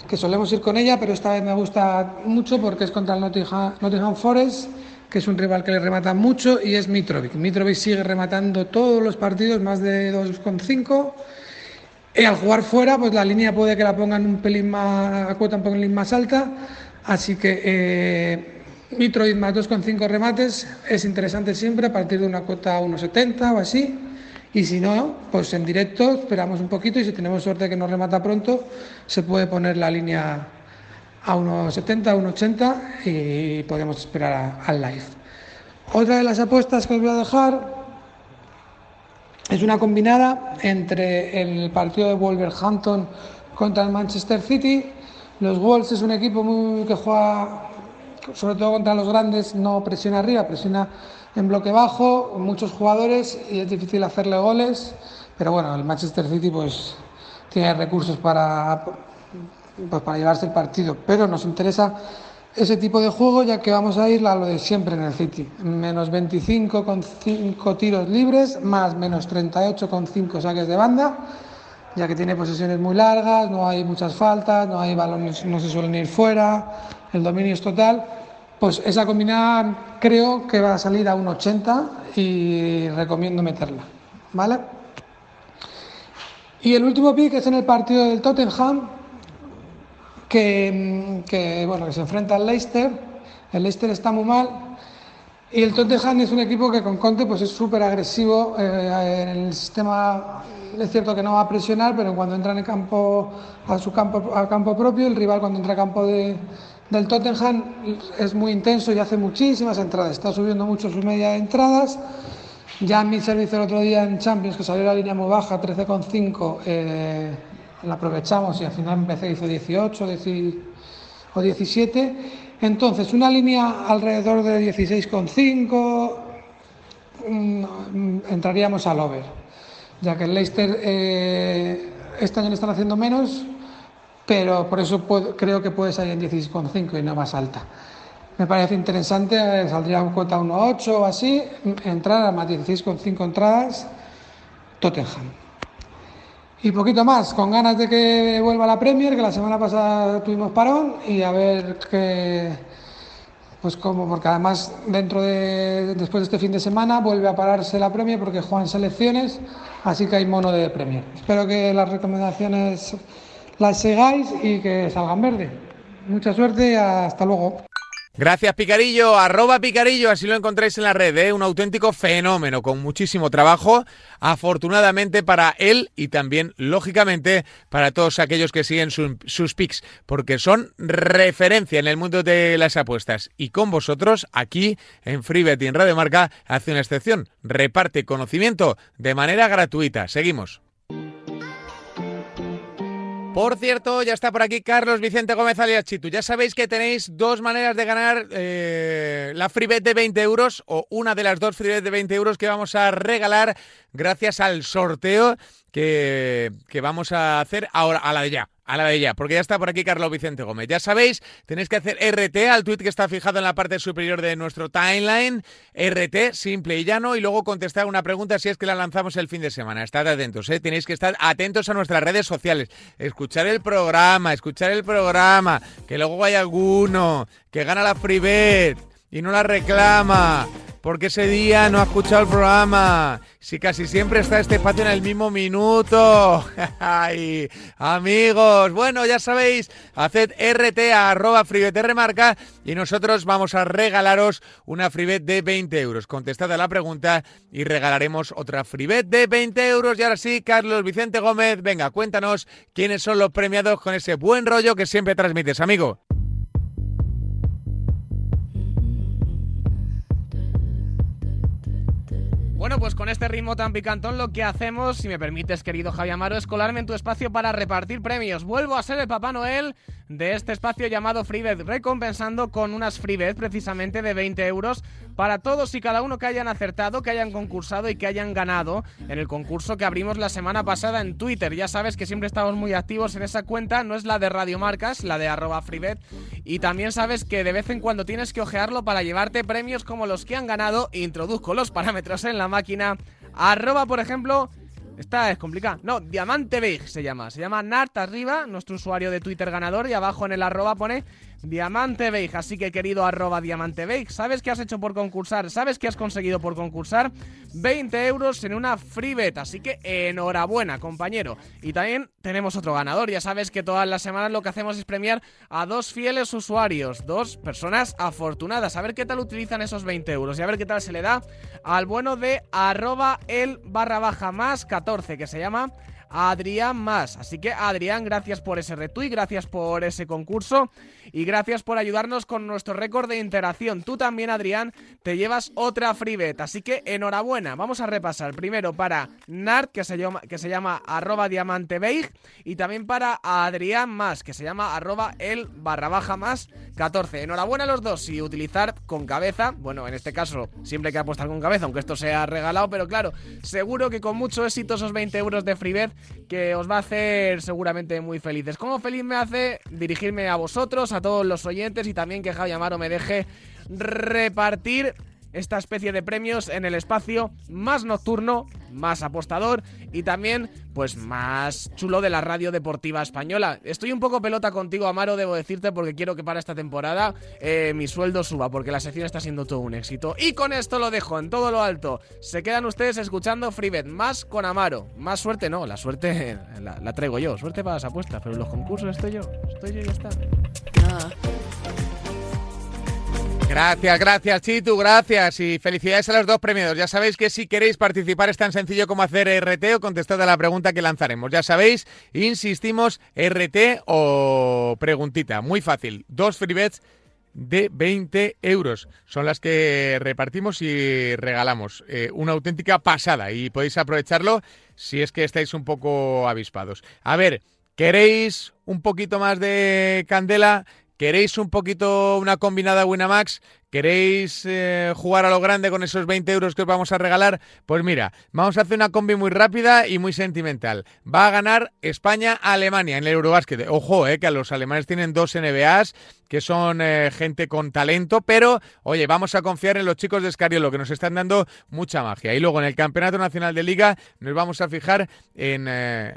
que solemos ir con ella, pero esta vez me gusta mucho porque es contra el Nottingham, Nottingham Forest que es un rival que le remata mucho, y es Mitrovic. Mitrovic sigue rematando todos los partidos, más de 2,5, Y al jugar fuera, pues la línea puede que la pongan un pelín más, a cuota un pelín más alta. Así que eh, Mitroid más 2,5 remates es interesante siempre a partir de una cuota 1,70 o así. Y si no, pues en directo esperamos un poquito y si tenemos suerte que nos remata pronto, se puede poner la línea a 1,70, 1,80 y podemos esperar al live. Otra de las apuestas que os voy a dejar es una combinada entre el partido de Wolverhampton contra el Manchester City. Los Wolves es un equipo muy, que juega, sobre todo contra los grandes, no presiona arriba, presiona en bloque bajo, muchos jugadores y es difícil hacerle goles. Pero bueno, el Manchester City pues tiene recursos para, pues, para llevarse el partido. Pero nos interesa ese tipo de juego ya que vamos a ir a lo de siempre en el City. Menos 25 con 5 tiros libres, más menos 38 con 5 saques de banda, ya que tiene posesiones muy largas, no hay muchas faltas, no hay balones, no se suelen ir fuera, el dominio es total. Pues esa combinada creo que va a salir a un 80 y recomiendo meterla. ¿Vale? Y el último pick es en el partido del Tottenham, que, bueno, que se enfrenta al Leicester. El Leicester está muy mal. Y el Tottenham es un equipo que con Conte pues es súper agresivo eh, en el sistema. Es cierto que no va a presionar, pero cuando entra en campo, a su campo, a campo propio, el rival cuando entra a campo de, del Tottenham es muy intenso y hace muchísimas entradas. Está subiendo mucho su media de entradas. Ya en mi servicio el otro día en Champions, que salió la línea muy baja, 13,5. Eh, la aprovechamos y al final empecé hizo 18 o 17. Entonces, una línea alrededor de 16,5 mm, entraríamos al over, ya que el Leicester eh, este año le están haciendo menos, pero por eso creo que puede salir en 16,5 y no más alta. Me parece interesante, eh, saldría un cuota 1,8 o así, entrar a más 16,5 entradas, Tottenham. Y poquito más, con ganas de que vuelva la Premier, que la semana pasada tuvimos parón, y a ver qué, pues cómo, porque además dentro de, después de este fin de semana vuelve a pararse la Premier porque juegan selecciones, así que hay mono de Premier. Espero que las recomendaciones las sigáis y que salgan verde. Mucha suerte y hasta luego. Gracias, Picarillo. Arroba Picarillo, así lo encontráis en la red. ¿eh? Un auténtico fenómeno con muchísimo trabajo, afortunadamente para él y también, lógicamente, para todos aquellos que siguen sus pics, porque son referencia en el mundo de las apuestas. Y con vosotros, aquí en FreeBet y en Radio Marca, hace una excepción. Reparte conocimiento de manera gratuita. Seguimos. Por cierto, ya está por aquí Carlos Vicente Gómez alias Chitu. Ya sabéis que tenéis dos maneras de ganar eh, la freebet de 20 euros o una de las dos freebet de 20 euros que vamos a regalar gracias al sorteo que, que vamos a hacer ahora, a la de ya a la de porque ya está por aquí Carlos Vicente Gómez. Ya sabéis, tenéis que hacer RT al tweet que está fijado en la parte superior de nuestro timeline, RT, simple y llano, y luego contestar una pregunta si es que la lanzamos el fin de semana. Estad atentos, ¿eh? tenéis que estar atentos a nuestras redes sociales, escuchar el programa, escuchar el programa, que luego hay alguno que gana la freebet y no la reclama porque ese día no ha escuchado el programa. Si casi siempre está este espacio en el mismo minuto. Ay, amigos, bueno, ya sabéis, haced RT remarca y nosotros vamos a regalaros una freebet de 20 euros. Contestad a la pregunta y regalaremos otra freebet de 20 euros. Y ahora sí, Carlos Vicente Gómez, venga, cuéntanos quiénes son los premiados con ese buen rollo que siempre transmites, amigo. Bueno, pues con este ritmo tan picantón lo que hacemos, si me permites, querido Javi Amaro, es colarme en tu espacio para repartir premios. Vuelvo a ser el Papá Noel de este espacio llamado FreeBet, recompensando con unas FreeBet precisamente de 20 euros para todos y cada uno que hayan acertado, que hayan concursado y que hayan ganado en el concurso que abrimos la semana pasada en Twitter. Ya sabes que siempre estamos muy activos en esa cuenta, no es la de Radio Marcas, la de arroba FreeBet. Y también sabes que de vez en cuando tienes que ojearlo para llevarte premios como los que han ganado. Introduzco los parámetros en la máquina. Arroba, por ejemplo, esta es complicada. No, Diamante Big se llama. Se llama Nart arriba, nuestro usuario de Twitter ganador. Y abajo en el arroba pone Diamante Beig. Así que querido arroba Diamante Beig, ¿sabes qué has hecho por concursar? ¿Sabes qué has conseguido por concursar? 20 euros en una free bet. Así que enhorabuena, compañero. Y también tenemos otro ganador. Ya sabes que todas las semanas lo que hacemos es premiar a dos fieles usuarios, dos personas afortunadas. A ver qué tal utilizan esos 20 euros y a ver qué tal se le da al bueno de arroba el barra baja más 14 que se llama Adrián Más. Así que Adrián, gracias por ese retweet, gracias por ese concurso y gracias por ayudarnos con nuestro récord de interacción. Tú también, Adrián, te llevas otra free así que enhorabuena. Vamos a repasar primero para Nart, que se llama, que se llama arroba diamantebeig, y también para Adrián Más, que se llama arroba el barra baja más 14. Enhorabuena a los dos y utilizar con cabeza, bueno, en este caso siempre hay que apostar con cabeza, aunque esto sea regalado, pero claro, seguro que con mucho éxito esos 20 euros de free que os va a hacer seguramente muy felices. Como feliz me hace dirigirme a vosotros, a todos los oyentes y también que Javi Amaro me deje repartir esta especie de premios en el espacio más nocturno, más apostador y también pues más chulo de la radio deportiva española. Estoy un poco pelota contigo, Amaro, debo decirte, porque quiero que para esta temporada eh, mi sueldo suba, porque la sección está siendo todo un éxito. Y con esto lo dejo en todo lo alto. Se quedan ustedes escuchando Freebet, más con Amaro. Más suerte no, la suerte la, traigo yo. Suerte para las apuestas, pero en los concursos estoy yo. Estoy yo y ya está. Gracias, gracias Chitu, gracias y felicidades a los dos premiados. Ya sabéis que si queréis participar es tan sencillo como hacer RT o contestar a la pregunta que lanzaremos. Ya sabéis, insistimos, RT o preguntita. Muy fácil, dos free bets de 20 euros. Son las que repartimos y regalamos. Eh, una auténtica pasada y podéis aprovecharlo si es que estáis un poco avispados. A ver, ¿queréis un poquito más de candela? ¿Queréis un poquito una combinada Winamax? ¿Queréis eh, jugar a lo grande con esos 20 euros que os vamos a regalar? Pues mira, vamos a hacer una combi muy rápida y muy sentimental. Va a ganar España-Alemania en el Eurobásquet. Ojo, eh, que a los alemanes tienen dos NBAs, que son eh, gente con talento, pero oye, vamos a confiar en los chicos de Escariolo, que nos están dando mucha magia. Y luego en el Campeonato Nacional de Liga nos vamos a fijar en,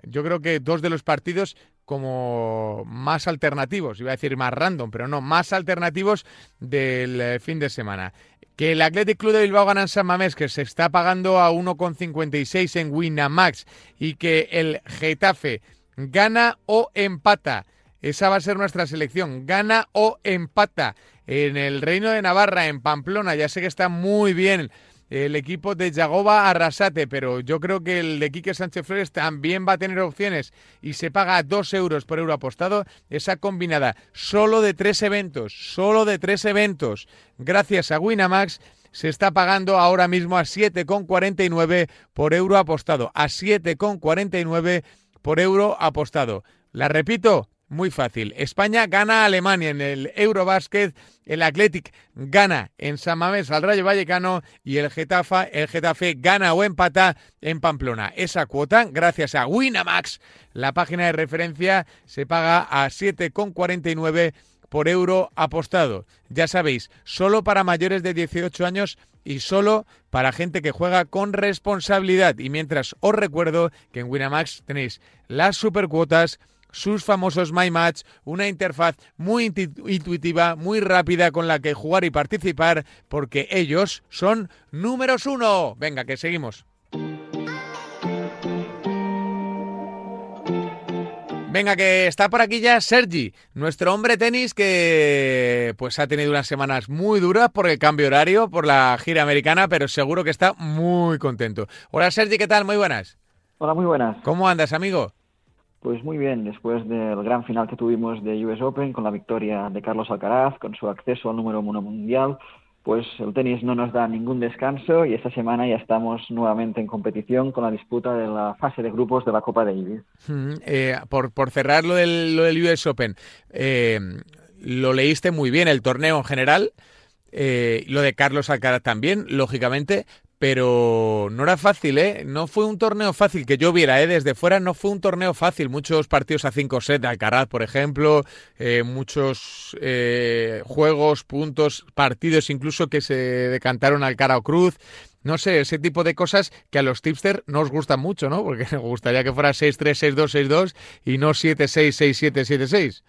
yo creo que dos de los partidos como más alternativos, iba a decir más random, pero no, más alternativos del eh, fin de semana. Que el Athletic Club de Bilbao gana en San Mamés, que se está pagando a 1,56 en Winamax, y que el Getafe gana o empata. Esa va a ser nuestra selección. Gana o empata. En el Reino de Navarra, en Pamplona, ya sé que está muy bien el equipo de Yagoba Arrasate, pero yo creo que el de Quique Sánchez Flores también va a tener opciones y se paga dos euros por euro apostado. Esa combinada solo de tres eventos, solo de tres eventos, gracias a Winamax se está pagando ahora mismo a 7,49 por euro apostado. A 7,49 por euro apostado. La repito, muy fácil. España gana a Alemania en el Eurobasket, el Athletic gana en San Mamés al Rayo Vallecano y el Getafe, el Getafe gana o empata en Pamplona. Esa cuota, gracias a Winamax, la página de referencia se paga a 7,49 por euro apostado. Ya sabéis, solo para mayores de 18 años y solo para gente que juega con responsabilidad. Y mientras os recuerdo que en Winamax tenéis las supercuotas sus famosos My Match, una interfaz muy intuitiva, muy rápida con la que jugar y participar, porque ellos son números uno. Venga, que seguimos. Venga, que está por aquí ya Sergi, nuestro hombre tenis que pues ha tenido unas semanas muy duras por el cambio horario, por la gira americana, pero seguro que está muy contento. Hola Sergi, ¿qué tal? Muy buenas. Hola, muy buenas. ¿Cómo andas, amigo? Pues muy bien, después del gran final que tuvimos de US Open con la victoria de Carlos Alcaraz, con su acceso al número uno mundial, pues el tenis no nos da ningún descanso y esta semana ya estamos nuevamente en competición con la disputa de la fase de grupos de la Copa Davis. Eh, por, por cerrar lo del, del US Open, eh, lo leíste muy bien, el torneo en general, eh, lo de Carlos Alcaraz también, lógicamente, pero no era fácil, ¿eh? No fue un torneo fácil que yo viera, ¿eh? Desde fuera no fue un torneo fácil. Muchos partidos a 5 set de Alcaraz, por ejemplo, eh, muchos eh, juegos, puntos, partidos incluso que se decantaron al cara o cruz. No sé, ese tipo de cosas que a los tipsters no os gustan mucho, ¿no? Porque nos gustaría que fuera 6-3, 6-2, 6-2 y no 7-6, 6-7, 7-6.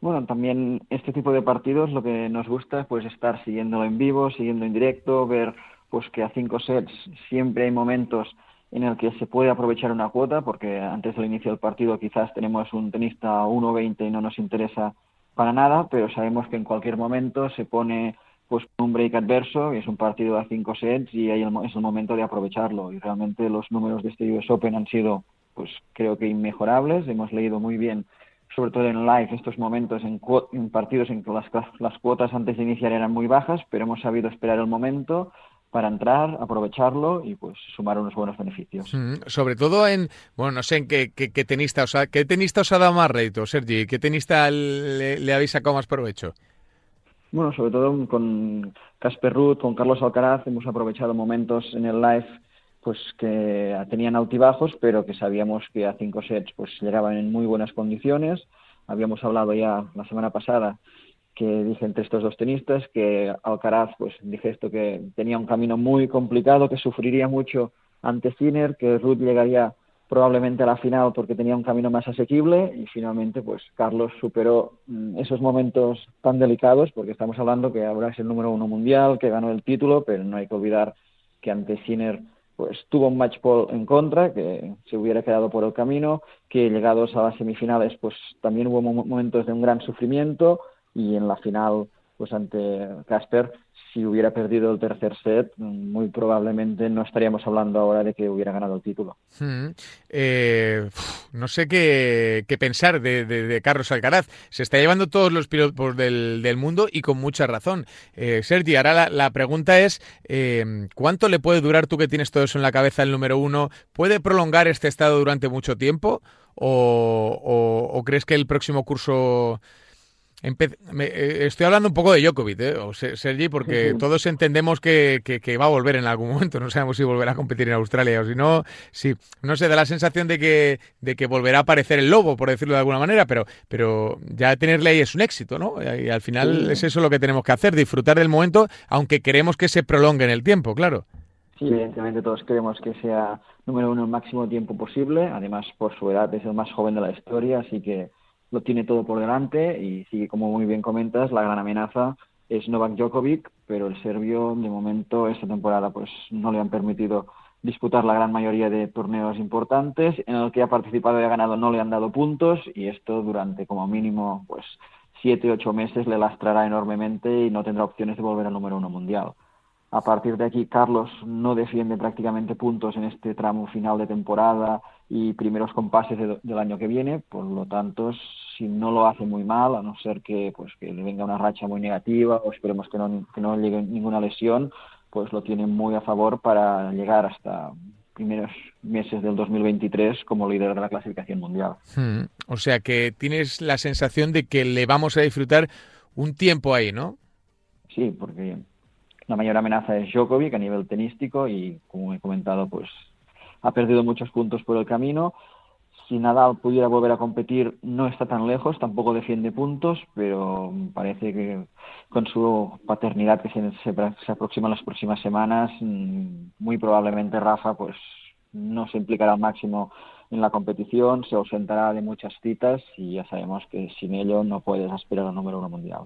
Bueno, también este tipo de partidos lo que nos gusta es pues estar siguiendo en vivo, siguiendo en directo, ver pues que a cinco sets siempre hay momentos en el que se puede aprovechar una cuota, porque antes del inicio del partido quizás tenemos un tenista 1-20 y no nos interesa para nada, pero sabemos que en cualquier momento se pone pues un break adverso y es un partido a cinco sets y ahí es el momento de aprovecharlo. Y realmente los números de este US Open han sido, pues creo que inmejorables. Hemos leído muy bien, sobre todo en live, estos momentos en, partidos en que las, las cuotas antes de iniciar eran muy bajas, pero hemos sabido esperar el momento para entrar, aprovecharlo y pues sumar unos buenos beneficios. Mm, sobre todo en, bueno, no sé en qué, qué, tenista, o sea, ¿qué tenista os ha dado más rédito, Sergi? ¿Qué tenista le, le habéis sacado más provecho? Bueno, sobre todo con Casper Ruth, con Carlos Alcaraz, hemos aprovechado momentos en el live pues que tenían altibajos, pero que sabíamos que a cinco sets pues llegaban en muy buenas condiciones. Habíamos hablado ya la semana pasada que dije entre estos dos tenistas que Alcaraz, pues dije esto que tenía un camino muy complicado, que sufriría mucho ante Sinner, que Ruth llegaría probablemente a la final porque tenía un camino más asequible y finalmente pues Carlos superó mm, esos momentos tan delicados porque estamos hablando que ahora es el número uno mundial, que ganó el título, pero no hay que olvidar que ante Sinner pues tuvo un match ball en contra, que se hubiera quedado por el camino, que llegados a las semifinales pues también hubo momentos de un gran sufrimiento, y en la final pues ante Casper si hubiera perdido el tercer set muy probablemente no estaríamos hablando ahora de que hubiera ganado el título hmm. eh, no sé qué, pensar de, Carlos Alcaraz se está llevando todos los pilotos del, del mundo y con mucha razón eh, Sergi ahora la, pregunta es eh, ¿cuánto le puede durar tú que tienes todo eso en la cabeza el número uno? ¿puede prolongar este estado durante mucho tiempo? ¿O, o crees que el próximo curso eh, estoy hablando un poco de Djokovic, ¿eh? o Sergi, porque todos entendemos que, va a volver en algún momento. No sabemos si volverá a competir en Australia o si no. Sí, no sé, da la sensación de que, de que volverá a aparecer el lobo, por decirlo de alguna manera, pero, pero ya tenerle ahí es un éxito, ¿no? Y al final es eso lo que tenemos que hacer, disfrutar del momento, aunque queremos que se prolongue en el tiempo, claro. Sí, evidentemente todos queremos que sea número uno el máximo tiempo posible. Además, por su edad es el más joven de la historia, así que lo tiene todo por delante y sí, como muy bien comentas, la gran amenaza es Novak Djokovic, pero el serbio de momento esta temporada pues no le han permitido disputar la gran mayoría de torneos importantes en el que ha participado y ha ganado no le han dado puntos y esto durante como mínimo pues siete ocho meses le lastrará enormemente y no tendrá opciones de volver al número uno mundial. A partir de aquí, Carlos no defiende prácticamente puntos en este tramo final de temporada y primeros compases del año que viene, por lo tanto, si no lo hace muy mal, a no ser que, pues, que le venga una racha muy negativa o esperemos que no, que no llegue ninguna lesión, pues lo tiene muy a favor para llegar hasta primeros meses del 2023 como líder de la clasificación mundial. Hmm. O sea que tienes la sensación de que le vamos a disfrutar un tiempo ahí, ¿no? Sí, porque la mayor amenaza es Djokovic a nivel tenístico y, como he comentado, pues ha perdido muchos puntos por el camino. Si Nadal pudiera volver a competir, no está tan lejos, tampoco defiende puntos, pero parece que con su paternidad que se, se, aproxima en las próximas semanas, mm, muy probablemente Rafa pues no se implicará al máximo en la competición, se ausentará de muchas citas y ya sabemos que sin ello no puedes aspirar al número uno mundial.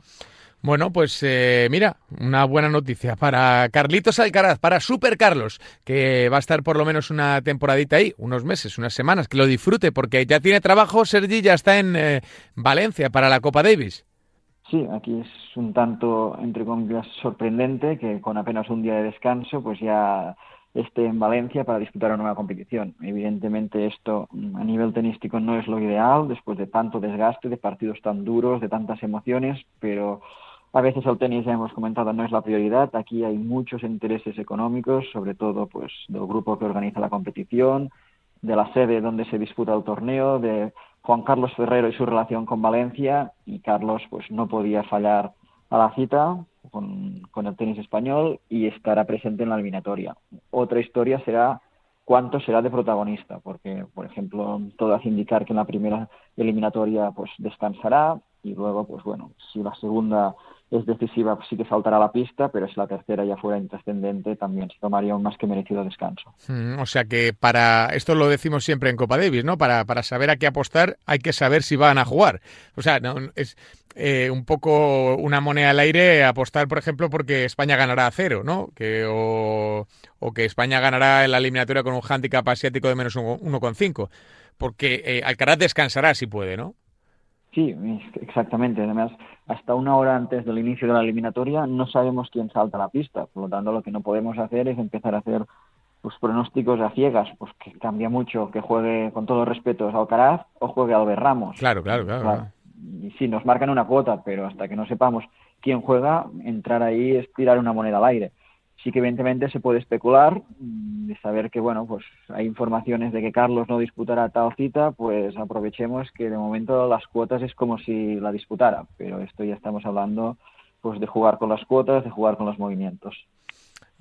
Bueno, pues eh, mira, una buena noticia para Carlitos Alcaraz, para Super Carlos, que va a estar por lo menos una temporadita ahí, unos meses, unas semanas, que lo disfrute, porque ya tiene trabajo, Sergi ya está en eh, Valencia para la Copa Davis. Sí, aquí es un tanto, entre comillas, sorprendente que con apenas un día de descanso, pues ya esté en Valencia para disputar una nueva competición. Evidentemente esto mm, a nivel tenístico no es lo ideal después de tanto desgaste, de partidos tan duros, de tantas emociones, pero a veces el tenis, ya hemos comentado, no es la prioridad. Aquí hay muchos intereses económicos, sobre todo pues del grupo que organiza la competición, de la sede donde se disputa el torneo, de Juan Carlos Ferrero y su relación con Valencia. Y Carlos pues no podía fallar a la cita con, con el tenis español y estará presente en la eliminatoria. Otra historia será cuánto será de protagonista, porque, por ejemplo, todo hace indicar que en la primera eliminatoria pues descansará y luego, pues bueno, si la segunda es decisiva, sí que saltará la pista, pero si la tercera ya fuera intrascendente, también se tomaría un más que merecido descanso. Mm, o sea que para, esto lo decimos siempre en Copa Davis, ¿no? Para, para saber a qué apostar hay que saber si van a jugar. O sea, no, es, eh, un poco una moneda al aire apostar, por ejemplo, porque España ganará a cero, ¿no? Que, o, que España ganará en la eliminatoria con un hándicap asiático de menos 1,5. Porque eh, Alcaraz descansará si puede, ¿no? Sí, exactamente. Además, hasta una hora antes del inicio de la eliminatoria no sabemos quién salta a la pista. Por lo tanto, lo que no podemos hacer es empezar a hacer pues, pronósticos a ciegas, pues que cambia mucho que juegue, con todo respeto, Alcaraz o juegue Albert Ramos. Claro, claro, claro. Y sí, nos marcan una cuota, pero hasta que no sepamos quién juega, entrar ahí es tirar una moneda al aire. Sí que evidentemente se puede especular mm, de saber que bueno pues hay informaciones de que Carlos no disputará tal cita pues aprovechemos que de momento las cuotas es como si la disputara pero esto ya estamos hablando pues de jugar con las cuotas de jugar con los movimientos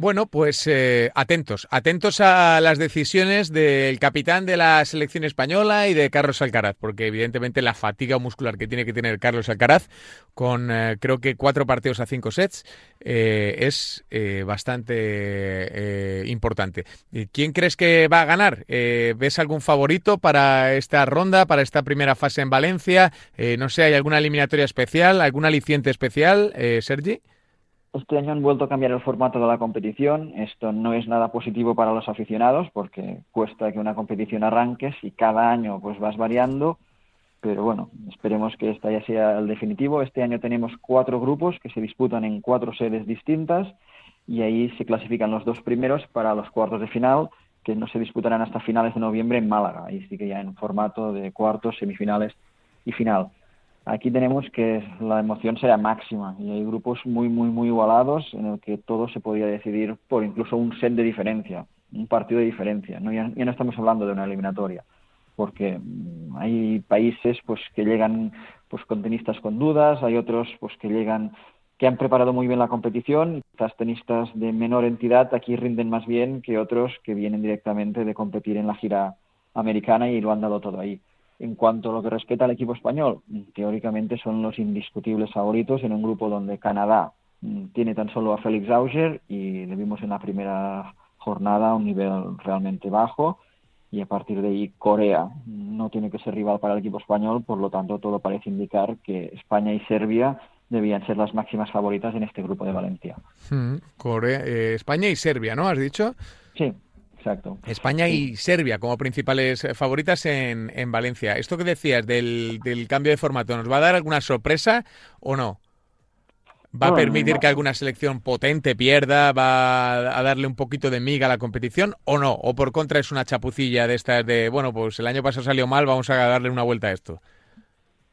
bueno, pues eh, atentos, atentos a las decisiones del capitán de la selección española y de Carlos Alcaraz, porque evidentemente la fatiga muscular que tiene que tener Carlos Alcaraz, con eh, creo que cuatro partidos a cinco sets, eh, es bastante importante. ¿Quién crees que va a ganar? ¿Ves algún favorito para esta ronda, para esta primera fase en Valencia? no sé, ¿hay alguna eliminatoria especial, algún aliciente especial, Sergi? Este año han vuelto a cambiar el formato de la competición. Esto no es nada positivo para los aficionados porque cuesta que una competición arranque y cada año pues vas variando. Pero bueno, esperemos que esta ya sea el definitivo. Este año tenemos cuatro grupos que se disputan en cuatro sedes distintas y ahí se clasifican los dos primeros para los cuartos de final que no se disputarán hasta finales de noviembre en Málaga. Ahí sí que ya en formato de cuartos, semifinales y final. Aquí tenemos que la emoción será máxima y hay grupos muy, muy, muy igualados en el que todo se podría decidir por incluso un set de diferencia, un partido de diferencia. ¿no? Ya, no estamos hablando de una eliminatoria, porque mm, hay países pues que llegan pues con tenistas con dudas, hay otros pues que llegan que han preparado muy bien la competición, quizás tenistas de menor entidad aquí rinden más bien que otros que vienen directamente de competir en la gira americana y lo han dado todo ahí. En cuanto a lo que respecta al equipo español, teóricamente son los indiscutibles favoritos en un grupo donde Canadá mm, tiene tan solo a Félix Auger y le vimos en la primera jornada a un nivel realmente bajo y a partir de ahí Corea no tiene que ser rival para el equipo español, por lo tanto todo parece indicar que España y Serbia debían ser las máximas favoritas en este grupo de Valencia. Hmm, Corea, eh, España y Serbia, ¿no? ¿Has dicho? Sí. Exacto. España y Serbia como principales eh, favoritas en, en Valencia. Esto que decías del, del, cambio de formato, ¿nos va a dar alguna sorpresa o no? ¿Va a permitir que alguna selección potente pierda? ¿Va a darle un poquito de miga a la competición o no? ¿O por contra es una chapucilla de estas de, bueno, pues el año pasado salió mal, vamos a darle una vuelta a esto?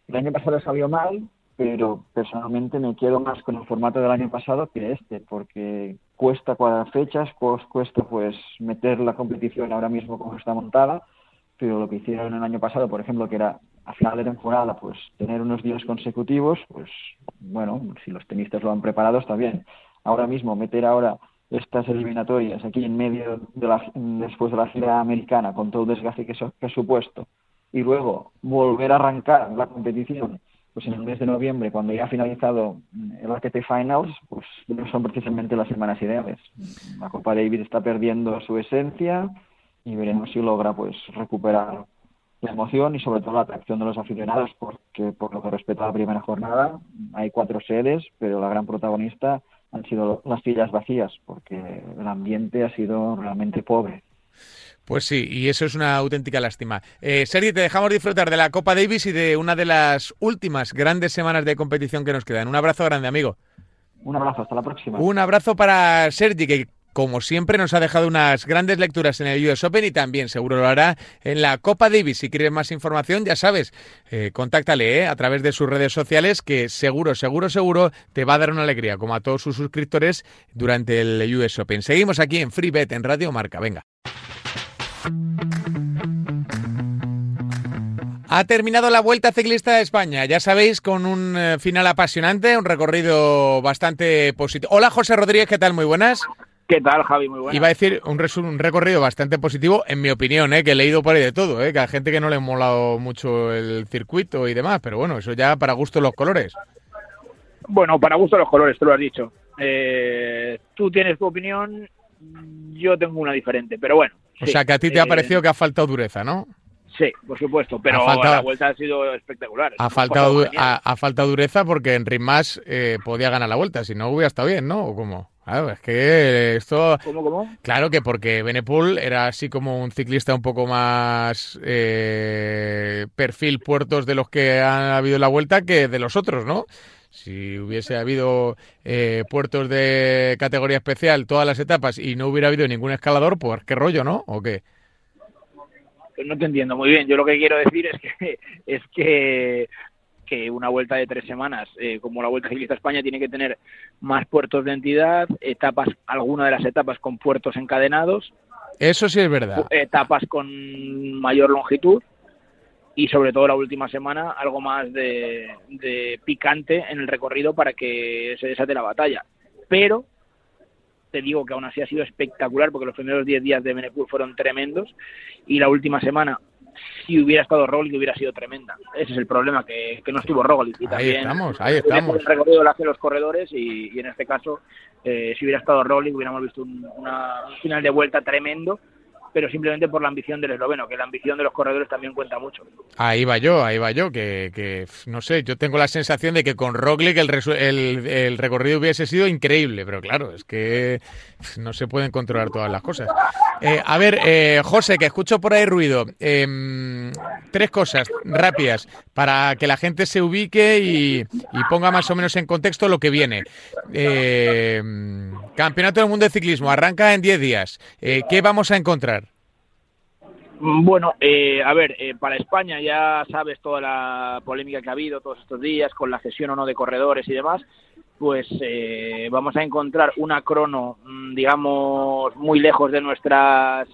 El año pasado salió mal, pero personalmente me quedo más con el formato del año pasado que este, porque cuesta cuadrar fechas, cuesta pues meter la competición ahora mismo como está montada, pero lo que hicieron el año pasado, por ejemplo, que era a final de temporada, pues tener unos días consecutivos, pues bueno, si los tenistas lo han preparado está bien. Ahora mismo meter ahora estas eliminatorias aquí en medio de la, después de la gira americana con todo el desgaste que, que ha supuesto y luego volver a arrancar la competición pues en el mes de noviembre, cuando ya ha finalizado el ATP Finals, pues no son precisamente las semanas ideales. La Copa David está perdiendo su esencia y veremos si logra pues recuperar la emoción y sobre todo la atracción de los aficionados, porque por lo que respecta a la primera jornada hay cuatro sedes, pero la gran protagonista han sido las sillas vacías, porque el ambiente ha sido realmente pobre. Pues sí, y eso es una auténtica lástima. Eh, Sergi, te dejamos disfrutar de la Copa Davis y de una de las últimas grandes semanas de competición que nos quedan. Un abrazo grande, amigo. Un abrazo, hasta la próxima. Un abrazo para Sergi, que como siempre nos ha dejado unas grandes lecturas en el US Open y también seguro lo hará en la Copa Davis. Si quieres más información, ya sabes, eh, contáctale eh, a través de sus redes sociales que seguro, seguro, seguro te va a dar una alegría, como a todos sus suscriptores durante el US Open. Seguimos aquí en FreeBet en Radio Marca. Venga. Ha terminado la Vuelta Ciclista de España, ya sabéis, con un eh, final apasionante, un recorrido bastante positivo. Hola José Rodríguez, ¿qué tal? Muy buenas. ¿Qué tal, Javi? Muy buenas. Iba a decir un, un recorrido bastante positivo, en mi opinión, ¿eh? que he leído por ahí de todo, ¿eh? que hay gente que no le ha molado mucho el circuito y demás, pero bueno, eso ya para gusto los colores. Bueno, para gusto los colores, tú lo has dicho. Eh, tú tienes tu opinión, yo tengo una diferente, pero bueno. O sea, que a ti te ha parecido que ha faltado dureza, ¿no? Sí, por supuesto, pero la vuelta ha sido espectacular. Ha faltado, ha, faltado dureza porque Enric Mas eh, podía ganar la vuelta, si no hubiera estado bien, ¿no? ¿O cómo? Claro, es que esto... ¿Cómo, cómo? Claro que porque Benepul era así como un ciclista un poco más eh, perfil puertos de los que han habido en la vuelta que de los otros, ¿no? Si hubiese habido eh, puertos de categoría especial todas las etapas y no hubiera habido ningún escalador, pues qué rollo, ¿no? ¿O qué? Pues no te entiendo muy bien. Yo lo que quiero decir es que es que que una vuelta de tres semanas, eh, como la Vuelta Ciclista España, tiene que tener más puertos de entidad, etapas, alguna de las etapas con puertos encadenados. Eso sí es verdad. Etapas con mayor longitud y sobre todo la última semana algo más de, de picante en el recorrido para que se desate la batalla. Pero te digo que aún así ha sido espectacular porque los primeros 10 días de Benepul fueron tremendos y la última semana si hubiera estado Roglic hubiera sido tremenda. Ese es el problema, que, no estuvo Roglic. Y también ahí estamos, ahí estamos. El recorrido lo hacen los corredores y, en este caso, eh, si hubiera estado Roglic hubiéramos visto un, una, un final de vuelta tremendo pero simplemente por la ambición del esloveno, que la ambición de los corredores también cuenta mucho. Ahí va yo, ahí va yo, que, que no sé, yo tengo la sensación de que con Roglic el, el, el, recorrido hubiese sido increíble, pero claro, es que no se pueden controlar todas las cosas. Eh, a ver, eh, José, que escucho por ahí ruido. Em, tres cosas rápidas para que la gente se ubique y, y ponga más o menos en contexto lo que viene. Eh, Campeonato del Mundo de Ciclismo, arranca en 10 días. Eh, ¿Qué vamos a encontrar? Bueno, eh, a ver, eh, para España ya sabes toda la polémica que ha habido todos estos días con la cesión o no de corredores y demás, pues vamos a encontrar una crono, mm, digamos, muy lejos de nuestras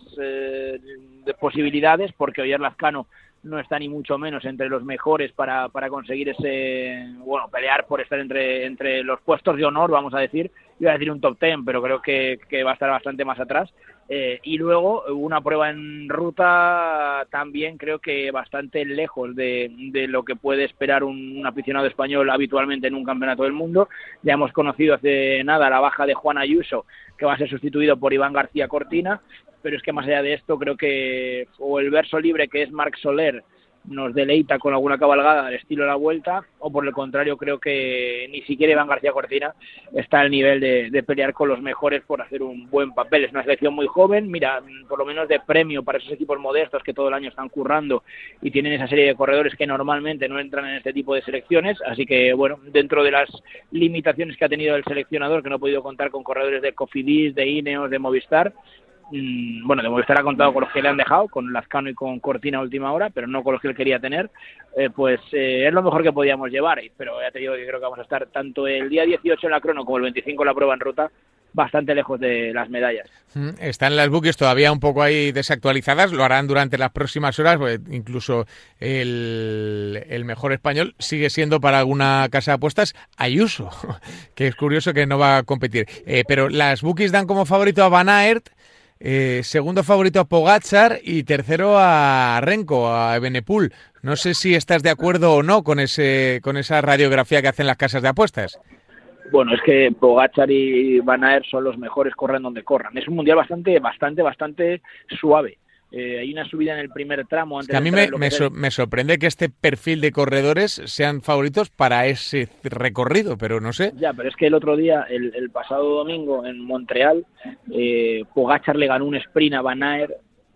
posibilidades, porque Oyer Lazcano no está ni mucho menos entre los mejores para, para conseguir ese, bueno, pelear por estar entre, entre los puestos de honor, vamos a decir, iba a decir un top ten, pero creo que, va a estar bastante más atrás. Eh, y luego una prueba en ruta también creo que bastante lejos de, de lo que puede esperar un, un, aficionado español habitualmente en un campeonato del mundo. Ya hemos conocido hace nada la baja de Juan Ayuso, que va a ser sustituido por Iván García Cortina, pero es que más allá de esto creo que o el verso libre que es Marc Soler nos deleita con alguna cabalgada al estilo de la vuelta, o por el contrario, creo que ni siquiera Iván García Cortina está al nivel de, pelear con los mejores por hacer un buen papel. Es una selección muy joven, mira, por lo menos de premio para esos equipos modestos que todo el año están currando y tienen esa serie de corredores que normalmente no entran en este tipo de selecciones. Así que, bueno, dentro de las limitaciones que ha tenido el seleccionador, que no ha podido contar con corredores de Cofidis, de Ineos, de Movistar, bueno, de Movistar ha contado con los que le han dejado, con Lazcano y con Cortina a última hora, pero no con los que él quería tener, eh, pues eh, es lo mejor que podíamos llevar. Pero ya te digo que creo que vamos a estar tanto el día 18 en la crono como el 25 en la prueba en ruta bastante lejos de las medallas. Mm, están las bookies todavía un poco ahí desactualizadas, lo harán durante las próximas horas, pues incluso el, el, mejor español sigue siendo para alguna casa de apuestas Ayuso, que es curioso que no va a competir. Eh, pero las bookies dan como favorito a Van Aert, eh, segundo favorito a Pogachar y tercero a Renko, a Benepul. No sé si estás de acuerdo o no con ese con esa radiografía que hacen las casas de apuestas. Bueno, es que Pogachar y Van Aert son los mejores, corren donde corran. Es un mundial bastante, bastante, bastante suave. Eh, hay una subida en el primer tramo. Antes a mí me, me, sorprende que este perfil de corredores sean favoritos para ese recorrido, pero no sé. Ya, pero es que el otro día, el, pasado domingo en Montreal, eh, Pogachar le ganó un sprint a Van Aert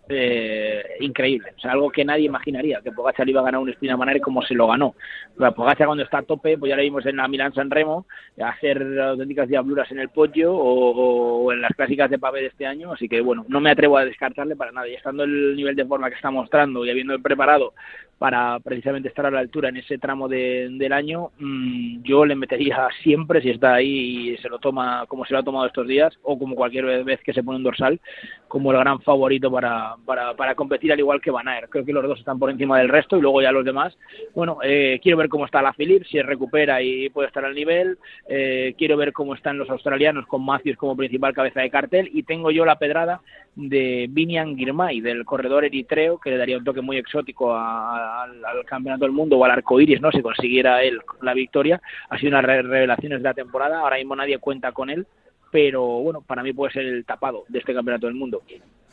eh, increíble. O sea, algo que nadie imaginaría, que Pogacar iba a ganar un sprint a Manare como se lo ganó. Pero Pogacar cuando está a tope, pues ya lo vimos en la Milán San Remo, hacer auténticas diabluras en el pollo o, en las clásicas de Pavé de este año. Así que bueno, no me atrevo a descartarle para nada. Y estando el nivel de forma que está mostrando y habiendo preparado para precisamente estar a la altura en ese tramo de, del año, mmm, yo le metería siempre, si está ahí y se lo toma como se lo ha tomado estos días, o como cualquier vez que se pone un dorsal, como el gran favorito para, para, para competir al igual que Van Aert. Creo que los dos están por encima del resto y luego ya los demás. Bueno, eh, quiero ver cómo está la Philip, si recupera y puede estar al nivel. Eh, quiero ver cómo están los australianos con Matthews como principal cabeza de cartel y tengo yo la pedrada de Vinian Girmay, del corredor eritreo, que le daría un toque muy exótico al, campeonato del mundo o al arco iris, ¿no? Si consiguiera él la victoria. Ha sido una revelaciones de la temporada. Ahora mismo nadie cuenta con él, pero bueno, para mí puede ser el tapado de este campeonato del mundo.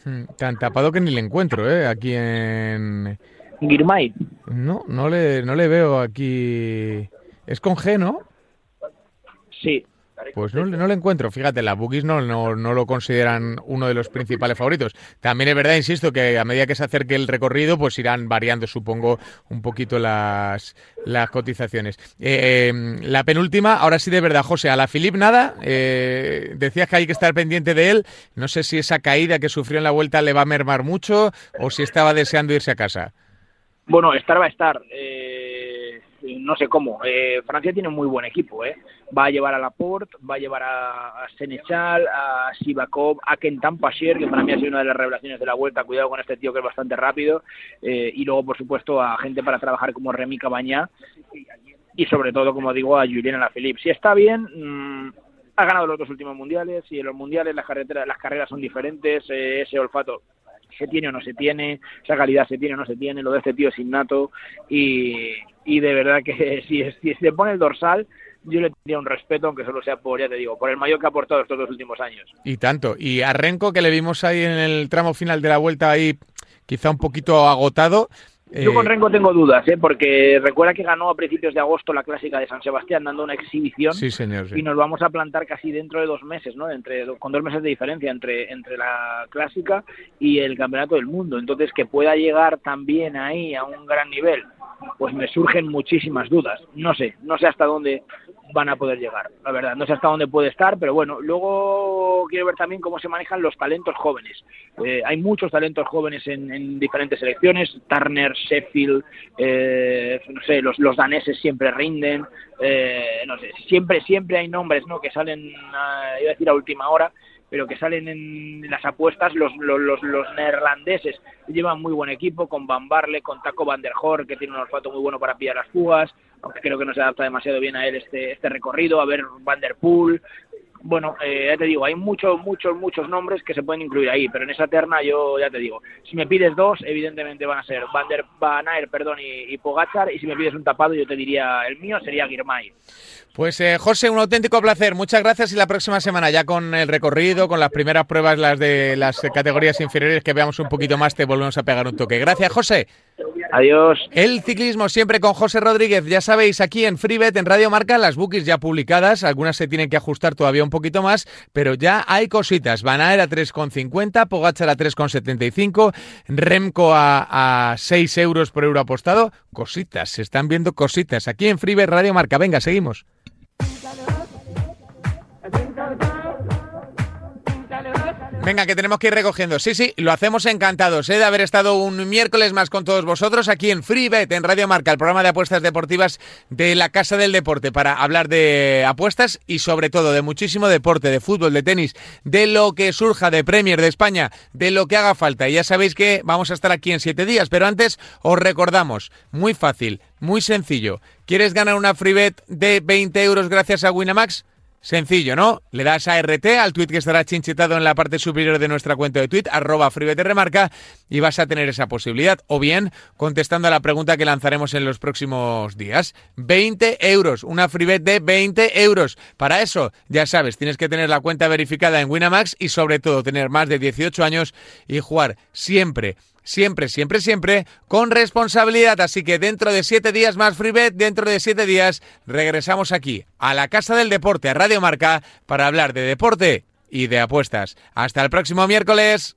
Hmm, tan tapado que ni le encuentro, ¿eh? Aquí en, Girmay. No, no le, no le veo aquí. Es con G, ¿no? Sí, Pues no, le- no le encuentro. Fíjate, las bookies no, no, no lo consideran uno de los principales favoritos. También es verdad, insisto, que a medida que se acerque el recorrido, pues irán variando, supongo, un poquito las, las cotizaciones. Eh, eh, la penúltima, ahora sí de verdad, José, a la Filip nada. Eh, decías que hay que estar pendiente de él. No sé si esa caída que sufrió en la vuelta le va a mermar mucho o si estaba deseando irse a casa. Bueno, estar va a estar. Eh, no sé cómo. Eh, Francia tiene un muy buen equipo. ¿eh? Va a llevar a Laporte, va a llevar a, Senechal, a Sivakov, a Kentan Pasher, que para mí ha sido una de las revelaciones de la vuelta. Cuidado con este tío que es bastante rápido. Eh, y luego, por supuesto, a gente para trabajar como Remy Cabañá. Y sobre todo, como digo, a Julien Alaphilippe. Si está bien, mm, ha ganado los dos últimos mundiales. Y en los mundiales las, carreteras, las carreras son diferentes. eh, ese olfato se tiene o no se tiene, esa calidad se tiene o no se tiene, lo de este tío es innato y, y de verdad que si, si se pone el dorsal yo le tendría un respeto, aunque solo sea por, ya te digo, por el mayor que ha aportado estos dos últimos años. Y tanto. Y a Renko, que le vimos ahí en el tramo final de la vuelta, ahí quizá un poquito agotado. Yo eh, con Renko tengo dudas, ¿eh? porque recuerda que ganó a principios de agosto la clásica de San Sebastián dando una exhibición Sí, señor. sí. y nos vamos a plantar casi dentro de dos meses, ¿no? Entre, con dos meses de diferencia entre, entre la clásica y el campeonato del mundo. Entonces, que pueda llegar también ahí a un gran nivel, pues me surgen muchísimas dudas. No sé, no sé hasta dónde van a poder llegar, la verdad. No sé hasta dónde puede estar, pero bueno, luego quiero ver también cómo se manejan los talentos jóvenes. Eh, hay muchos talentos jóvenes en, en diferentes selecciones, Turner, Sheffield, eh, no sé, los, los daneses siempre rinden, eh, no sé, siempre, siempre hay nombres, ¿no? Que salen, a, iba a decir a última hora, pero que salen en las apuestas los, los, los, los neerlandeses. Llevan muy buen equipo con Van Barle, con Taco Van der Hoor que tiene un olfato muy bueno para pillar las fugas aunque creo que no se adapta demasiado bien a él este, este recorrido, a ver Van der Poel bueno, eh, ya te digo, hay muchos, muchos, muchos nombres que se pueden incluir ahí, pero en esa terna yo ya te digo, si me pides dos, evidentemente van a ser Van der Van perdón, y, y Pogacar, y si me pides un tapado, yo te diría, el mío sería Girmay. Pues eh, José, un auténtico placer. Muchas gracias y la próxima semana ya con el recorrido, con las primeras pruebas, las de las categorías inferiores, que veamos un poquito más, te volvemos a pegar un toque. Gracias, José. Adiós. El ciclismo siempre con José Rodríguez, ya sabéis, aquí en Freebet, en Radio Marca, las bookies ya publicadas, algunas se tienen que ajustar todavía un poquito más, pero ya hay cositas. Van a 3,50, Pogacar a 3,75, Remco a, a 6 euros por euro apostado. Cositas, se están viendo cositas. Aquí en Freebet, Radio Marca. Venga, seguimos. Venga, que tenemos que ir recogiendo. Sí, sí, lo hacemos encantados ¿eh? de haber estado un miércoles más con todos vosotros aquí en FreeBet, en Radio Marca, el programa de apuestas deportivas de la Casa del Deporte, para hablar de apuestas y sobre todo de muchísimo deporte, de fútbol, de tenis, de lo que surja de Premier de España, de lo que haga falta. Y ya sabéis que vamos a estar aquí en siete días, pero antes os recordamos, muy fácil, muy sencillo. ¿Quieres ganar una FreeBet de 20 euros gracias a Winamax? Sencillo, ¿no? Le das a RT, al tweet que estará chinchitado en la parte superior de nuestra cuenta de tweet, arroba remarca, y vas a tener esa posibilidad. O bien, contestando a la pregunta que lanzaremos en los próximos días. 20 euros, una freebet de 20 euros. Para eso, ya sabes, tienes que tener la cuenta verificada en Winamax y sobre todo tener más de 18 años y jugar siempre siempre, siempre, siempre con responsabilidad. Así que dentro de siete días más FreeBet, dentro de siete días regresamos aquí a la Casa del Deporte, a Radio Marca, para hablar de deporte y de apuestas. Hasta el próximo miércoles.